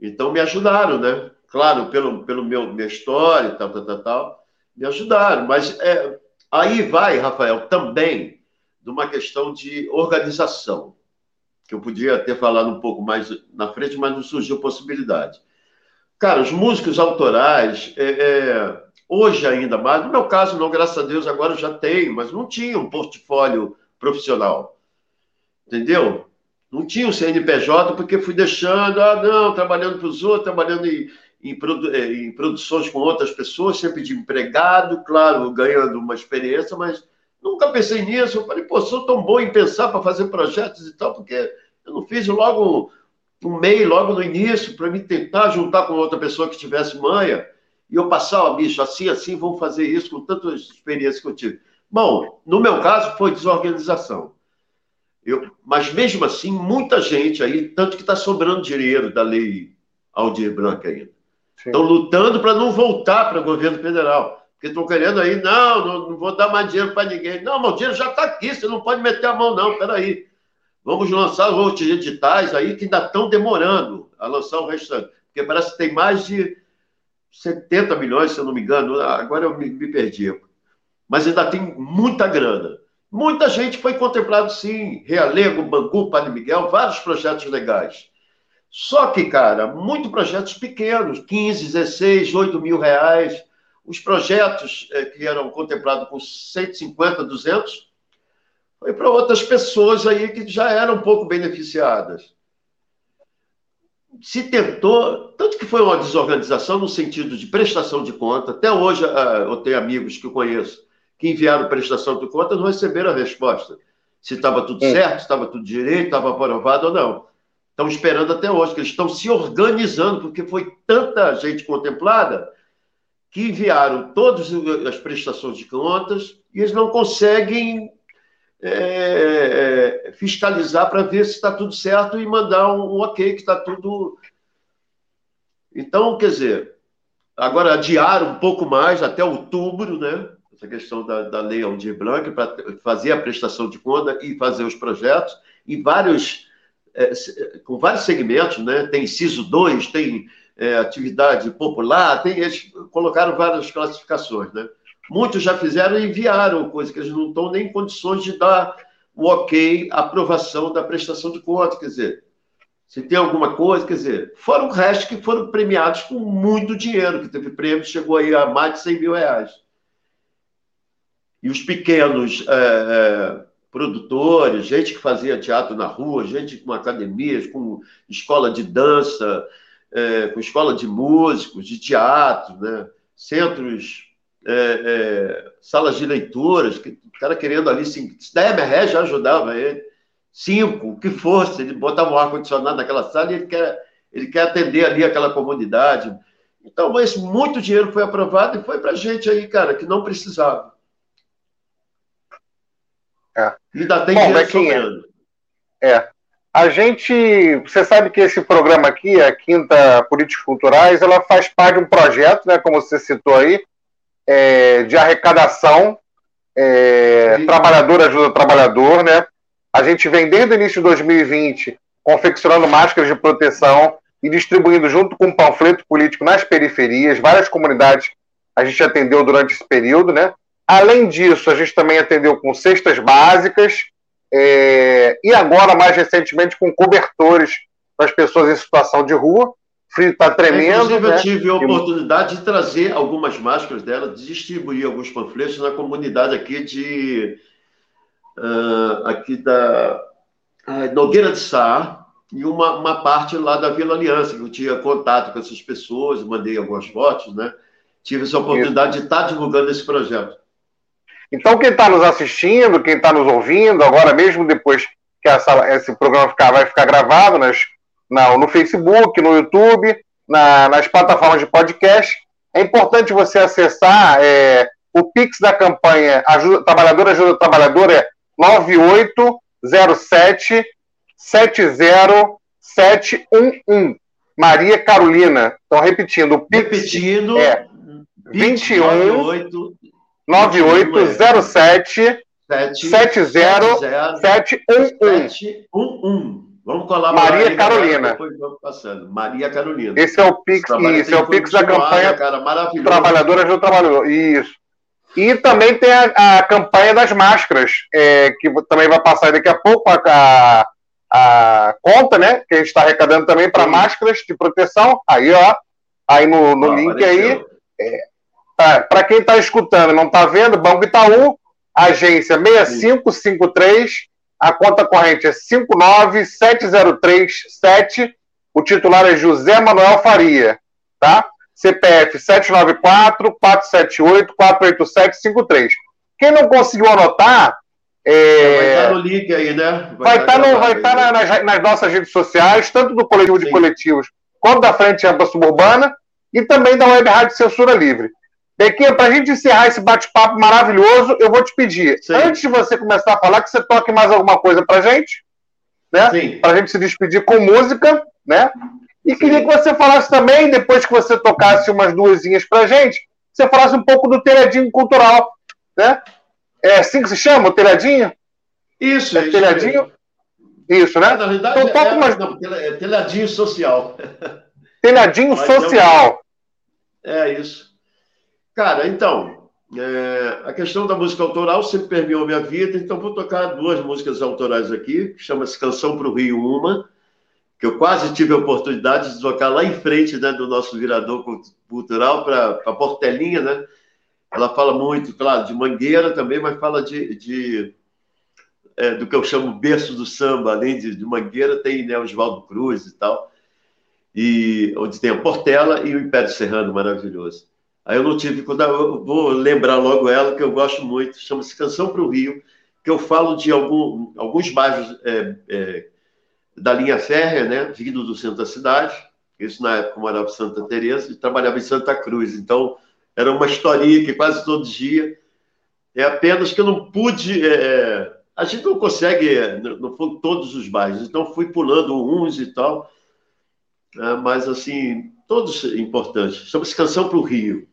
Então me ajudaram, né? Claro, pelo, pelo meu, minha história e tal, tal, tal, tal, me ajudaram. Mas é, aí vai, Rafael, também de uma questão de organização, que eu podia ter falado um pouco mais na frente, mas não surgiu possibilidade. Cara, os músicos autorais, é, é, hoje ainda mais, no meu caso, não, graças a Deus, agora já tenho, mas não tinha um portfólio profissional. Entendeu? Não tinha um CNPJ porque fui deixando, ah, não, trabalhando para os outros, trabalhando em, em, produ é, em, produções com outras pessoas, sempre de empregado, claro, ganhando uma experiência, mas nunca pensei nisso. Eu falei, pô, sou tão bom em pensar para fazer projetos e tal, porque eu não fiz logo um MEI logo no início para me tentar juntar com outra pessoa que tivesse manha e eu passar, ó, bicho, assim, assim, vamos fazer isso com tantas experiências que eu tive. Bom, no meu caso foi desorganização. Eu, mas mesmo assim, muita gente aí, tanto que está sobrando dinheiro da lei Aldir Blanc ainda. Estão lutando para não voltar para o governo federal. Porque estão querendo aí, não, não, não, vou dar mais dinheiro para ninguém. Não, mas o dinheiro já está aqui, você não pode meter a mão, não, peraí. Vamos lançar outros editais aí que ainda estão demorando a lançar o restante. Porque parece que tem mais de 70 milhões, se eu não me engano. Agora eu me, me perdi. Mas ainda tem muita grana. Muita gente foi contemplado, sim. Realengo, Bangu, Padre Miguel, vários projetos legais. Só que, cara, muitos projetos pequenos, 15, 16, 8 mil reais. Os projetos é, que eram contemplados com 150, 200, foi para outras pessoas aí que já eram um pouco beneficiadas. Se tentou, tanto que foi uma desorganização no sentido de prestação de conta. Até hoje ah, eu tenho amigos que eu conheço que enviaram prestação de conta não receberam a resposta. Se estava tudo é. certo, se estava tudo direito, estava aprovado ou não. Estão esperando até hoje, que eles estão se organizando, porque foi tanta gente contemplada que enviaram todas as prestações de contas e eles não conseguem é, é fiscalizar para ver se está tudo certo e mandar um, um ok, que está tudo. Então, quer dizer, agora adiar um pouco mais até outubro, né? essa questão da, da lei Aldir Blanc, para fazer a prestação de conta e fazer os projetos, e vários, é, com vários segmentos, né? tem CISO 2, tem é, atividade popular, tem, eles colocaram várias classificações. Né? Muitos já fizeram e enviaram, coisa que eles não estão nem em condições de dar o ok, a aprovação da prestação de conta, quer dizer, se tem alguma coisa, quer dizer, foram o resto que foram premiados com muito dinheiro, que teve prêmio, chegou aí a mais de 100 mil reais e os pequenos é, é, produtores, gente que fazia teatro na rua, gente com academias, com escola de dança, é, com escola de músicos, de teatro, né? centros, é, é, salas de leituras, que o cara querendo ali, se 10 reais já ajudava ele, cinco, o que fosse, ele botava um ar-condicionado naquela sala e ele quer, ele quer atender ali aquela comunidade. Então, esse muito dinheiro foi aprovado e foi para gente aí, cara, que não precisava. É. Ainda tem Bom, Bequinha, É. A gente, você sabe que esse programa aqui, a Quinta Políticos Culturais, ela faz parte de um projeto, né, como você citou aí, é, de arrecadação, é, trabalhador ajuda trabalhador, né? A gente vem desde o início de 2020 confeccionando máscaras de proteção e distribuindo junto com um panfleto político nas periferias, várias comunidades a gente atendeu durante esse período, né? Além disso, a gente também atendeu com cestas básicas é, e agora, mais recentemente, com cobertores para as pessoas em situação de rua. O frio está tremendo. Inclusive, né? eu tive a oportunidade de trazer algumas máscaras dela, de distribuir alguns panfletos na comunidade aqui de. Uh, aqui da uh, Nogueira de Sá, e uma, uma parte lá da Vila Aliança, que eu tinha contato com essas pessoas, mandei algumas fotos, né? Tive essa oportunidade Isso. de estar divulgando esse projeto. Então, quem está nos assistindo, quem está nos ouvindo, agora mesmo depois que essa, esse programa ficar, vai ficar gravado nas, na, no Facebook, no YouTube, na, nas plataformas de podcast, é importante você acessar é, o Pix da campanha ajuda, Trabalhador Ajuda Trabalhador é 9807 70711. Maria Carolina. Então, repetindo, o Pix repetindo, é 21 98 9807 707111. Vamos colar Maria Carolina. Maria Carolina. Esse é o Pix, isso, é o Pix da campanha cara, Trabalhadora do Trabalhador. Isso. E também tem a, a campanha das máscaras, é, que também vai passar daqui a pouco a, a, a conta, né? Que a gente está arrecadando também para máscaras de proteção. Aí, ó. Aí no, no link apareceu. aí. É, para quem está escutando não está vendo, Banco Itaú, agência 6553, a conta corrente é 5970337, o titular é José Manuel Faria, tá? CPF 794-478-48753. Quem não conseguiu anotar. É... Vai estar no link aí, né? Vai, estar, no, vai estar na, nas, nas, nossas redes sociais, tanto do coletivo Sim. de coletivos quanto da Frente Ampla Suburbana e também da Web Rádio Censura Livre. Bequinha, para a gente encerrar esse bate-papo maravilhoso, eu vou te pedir, Sim. antes de você começar a falar, que você toque mais alguma coisa para gente, né? Para a gente se despedir com música, né? E queria que você falasse também, depois que você tocasse umas duasinhas pra gente, você falasse um pouco do telhadinho cultural, né? É assim que se chama, o telhadinho? Isso, é, telhadinho. Isso, né? Na verdade, então, toca é, umas... não, é telhadinho social. Telhadinho Mas social. É, é isso. Cara, então, é, a questão da música autoral sempre permeou minha vida, então vou tocar duas músicas autorais aqui, chama-se Canção para o Rio Uma, que eu quase tive a oportunidade de tocar lá em frente né, do nosso virador cultural para a Portelinha, né? Ela fala muito, claro, de Mangueira também, mas fala de, de é, do que eu chamo berço do samba, além de, de Mangueira, tem né, Oswaldo Cruz e tal, e onde tem a Portela e o Império Serrano, maravilhoso. Aí eu não tive, quando eu vou lembrar logo ela, que eu gosto muito, chama-se Canção para o Rio, que eu falo de algum, alguns bairros é, é, da linha férrea, né, vindo do centro da cidade, isso na época eu morava em Santa Teresa e trabalhava em Santa Cruz, então era uma historinha que quase todo dia, é apenas que eu não pude, é, é a gente não consegue, não foi todos os bairros, então fui pulando uns e tal, né, mas assim, todos importantes. Chama-se Canção para o Rio.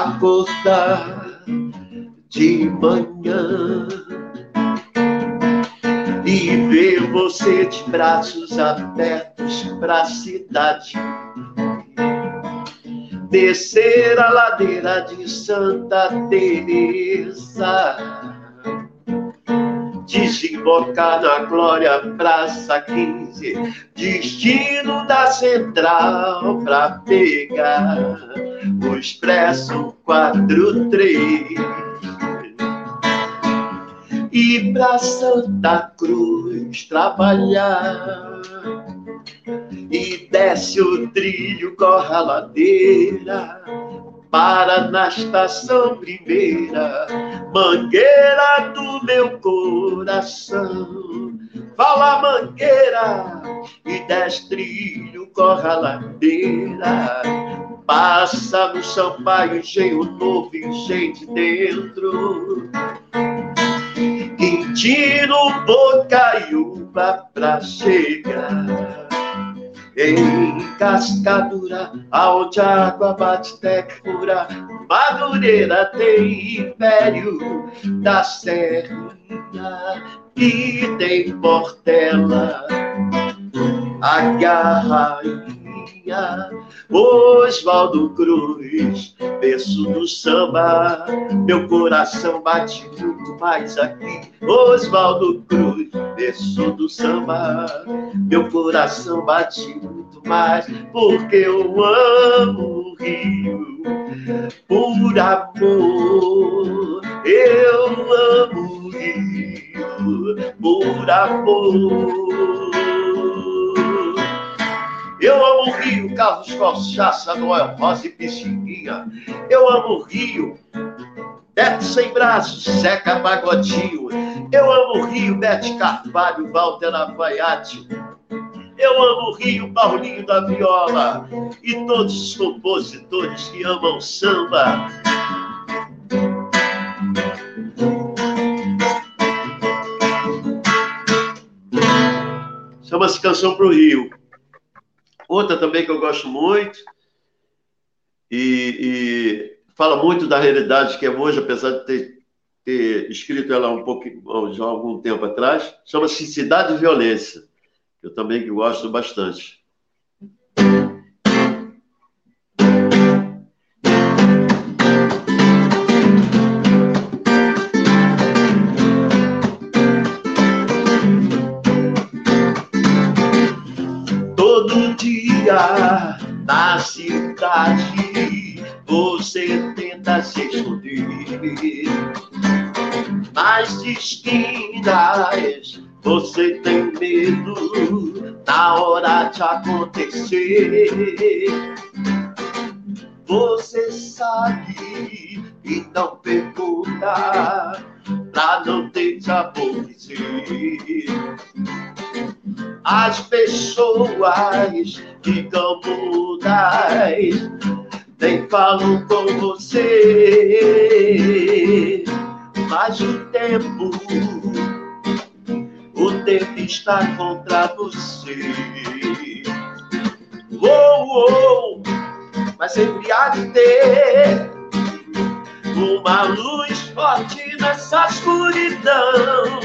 Acordar de manhã e ver você de braços abertos para a cidade. Descer a ladeira de Santa Teresa desembocar na Glória Praça 15, destino da Central para pegar o Expresso 43 e para Santa Cruz trabalhar. E desce o trilho, corre a ladeira, para na estação primeira, mangueira do meu coração. Fala mangueira e desce trilho, corre a ladeira, passa no Sampaio, engenho novo gente dentro. Quintino, Bocaiúva pra chegar. Em Cascadura, aonde a água bate tecura, Madureira tem império da serrinha e tem Portela, a garra Oswaldo Cruz, berço do samba, meu coração bate muito mais aqui. Oswaldo Cruz, berço do samba, meu coração bate muito mais, porque eu amo o Rio, por amor, eu amo o Rio, por amor. Eu amo o Rio, Carlos Cachaça, Noel Rosa e Pixinguinha. Eu amo o Rio, Beto Sem Braços, Seca Pagodinho. Eu amo o Rio, Bete Carvalho, Walter Lafayette. Eu amo o Rio, Paulinho da Viola e todos os compositores que amam samba. Chama-se Canção para o Rio. Outra também que eu gosto muito e, e fala muito da realidade que é hoje, apesar de ter, ter escrito ela um pouco já há algum tempo atrás, chama-se Cidade e Violência. Eu também gosto bastante. Você tenta se esconder. Nas esquinas você tem medo na hora de acontecer. Você sabe e não pergunta pra não ter te aborrecer. As pessoas ficam mudas, nem falam com você. Mas o tempo, o tempo está contra você. Oh, oh, mas sempre há de ter uma luz forte nessa escuridão.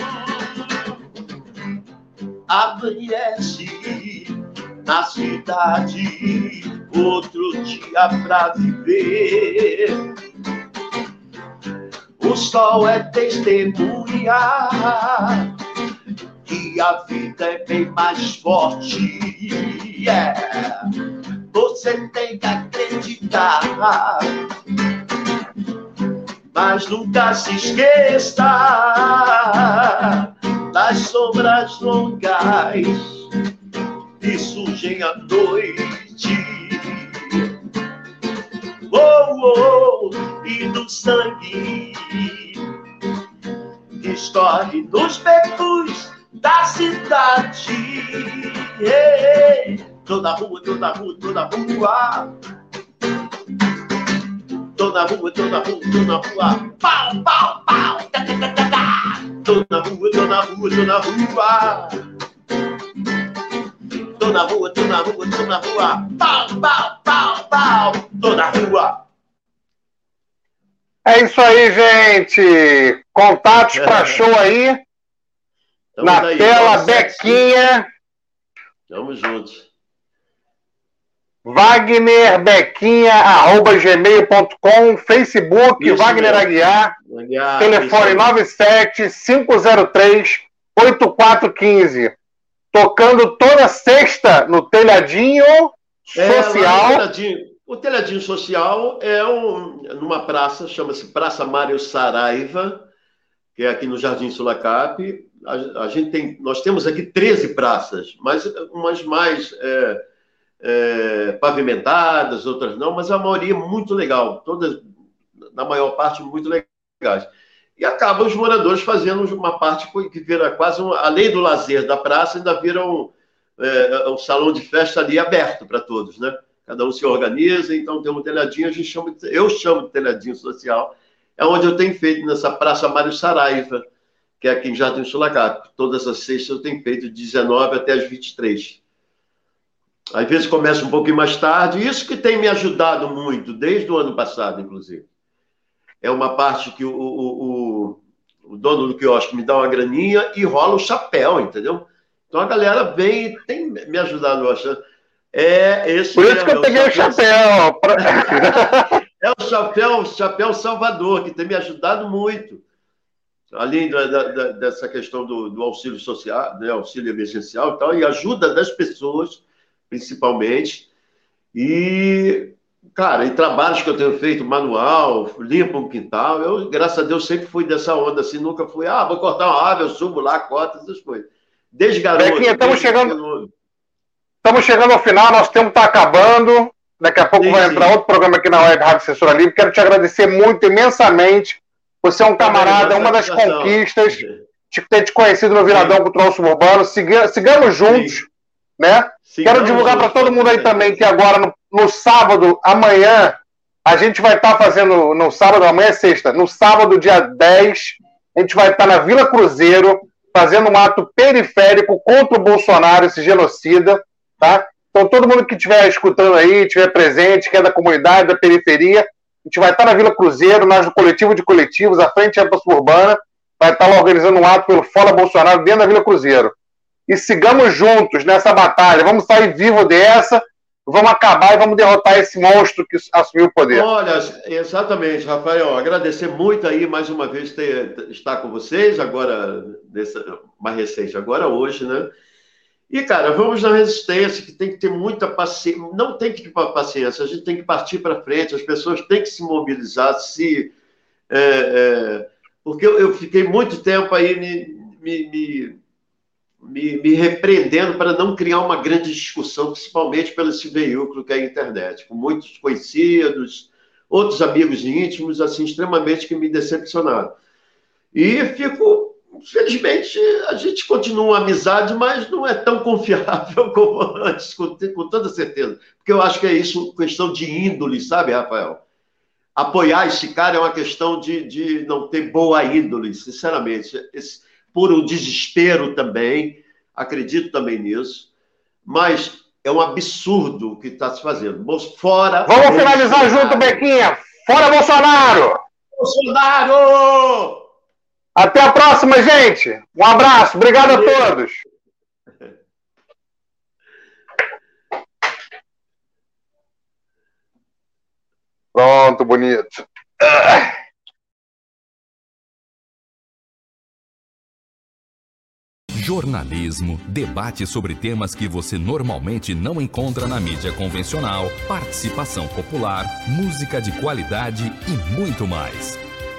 Amanhece na cidade, outro dia pra viver. O sol é testemunhar que a vida é bem mais forte. Yeah. Você tem que acreditar mas nunca se esqueça das sombras longas que surgem à noite. E do sangue que escorre nos becos da cidade. Toda rua, toda rua, toda rua Tô na rua, tô na rua, tô na rua. Pau, pau, pau. Na rua, tô na rua, tô na rua. Tô na rua, tô na rua, tô na rua. Pau, pau, pau, pau. Tô na rua. É isso aí, gente. Contatos para show aí. Tamo na aí, tela, Bequinha. Tamo juntos. Wagner Bequinha, arroba gmail.com, Facebook, Isso Wagner mesmo. Aguiar, Aguiar telefone 97-503-8415. Tocando toda sexta no Telhadinho é, Social. No telhadinho. O Telhadinho Social é um, numa praça, chama-se Praça Mário Saraiva, que é aqui no Jardim Sulacap. A, a, gente tem, nós temos aqui 13 praças, mas umas mais... É, é, pavimentadas, outras não, mas a maioria é muito legal, todas, na maior parte, muito legais. E acaba os moradores fazendo uma parte que vira quase, um, além do lazer da praça, ainda vira um, é, um salão de festa ali aberto para todos, né? Cada um se organiza, então tem um telhadinho, a gente chama, eu chamo de telhadinho social, é onde eu tenho feito nessa Praça Mário Saraiva, que é aqui em Jardim Sulacap. Todas as sextas eu tenho feito de 19 até as 23. Às vezes começa um pouquinho mais tarde. Isso que tem me ajudado muito, desde o ano passado, inclusive. É uma parte que o, o, o dono do quiosque me dá uma graninha e rola o chapéu, entendeu? Então a galera vem e tem me ajudado bastante. É esse Por isso que eu peguei o chapéu. é o chapéu, chapéu Salvador, que tem me ajudado muito. Além da, da, dessa questão do, do auxílio social, né, auxílio emergencial e tal, e ajuda das pessoas principalmente. E, cara, em trabalhos que eu tenho feito, manual, limpo um quintal, eu, graças a Deus, sempre fui dessa onda, assim, nunca fui, ah, vou cortar uma árvore, eu subo lá, corto, essas coisas. Desde garoto. Bequinha, estamos chegando. Estamos chegando ao final, nosso tempo está acabando. Daqui a pouco sim, vai sim. entrar outro programa aqui na Web Rádio Assessora Livre. Quero te agradecer muito, imensamente. Você é um camarada, uma das conquistas de ter te conhecido no Viradão Cultural Suburbano. Siga, sigamos juntos, sim. né? Sim, Quero não, divulgar para todo mundo aí também que agora, no, no, sábado, amanhã, a gente vai estar tá fazendo, no sábado, amanhã é sexta, no sábado, dia 10, a gente vai estar tá na Vila Cruzeiro, fazendo um ato periférico contra o Bolsonaro, esse genocida, tá? Então, todo mundo que estiver escutando aí, estiver presente, que é da comunidade, da periferia, a gente vai estar tá na Vila Cruzeiro, nós do Coletivo de Coletivos, a Frente Ampla Suburbana, vai estar lá organizando um ato pelo Fora Bolsonaro dentro da Vila Cruzeiro e sigamos juntos nessa batalha. Vamos sair vivo dessa, vamos acabar e vamos derrotar esse monstro que assumiu o poder. Olha, exatamente, Rafael. Agradecer muito aí mais uma vez ter, estar com vocês, agora, dessa, mais recente, agora hoje, né? E, cara, vamos na resistência, que tem que ter muita paciência. Não tem que ter paciência, a gente tem que partir para frente, as pessoas têm que se mobilizar, se. É, é, porque eu, eu, fiquei muito tempo aí me, me, me me, me, repreendendo para não criar uma grande discussão, principalmente pelo esse veículo que é a internet, com muitos conhecidos, outros amigos íntimos, assim, extremamente que me decepcionaram. E fico, infelizmente, a gente continua uma amizade, mas não é tão confiável como antes, com, com toda certeza. Porque eu acho que é isso, questão de índole, sabe, Rafael? apoiar esse cara é uma questão de, de não ter boa índole, sinceramente. Esse, por um desespero também, acredito também nisso, mas é um absurdo o que está se fazendo. Fora. Vamos finalizar junto, Bequinha! Fora Bolsonaro! Bolsonaro! Até a próxima, gente! Um abraço, obrigado a todos! Pronto, bonito. Jornalismo, debate sobre temas que você normalmente não encontra na mídia convencional, participação popular, música de qualidade e muito mais.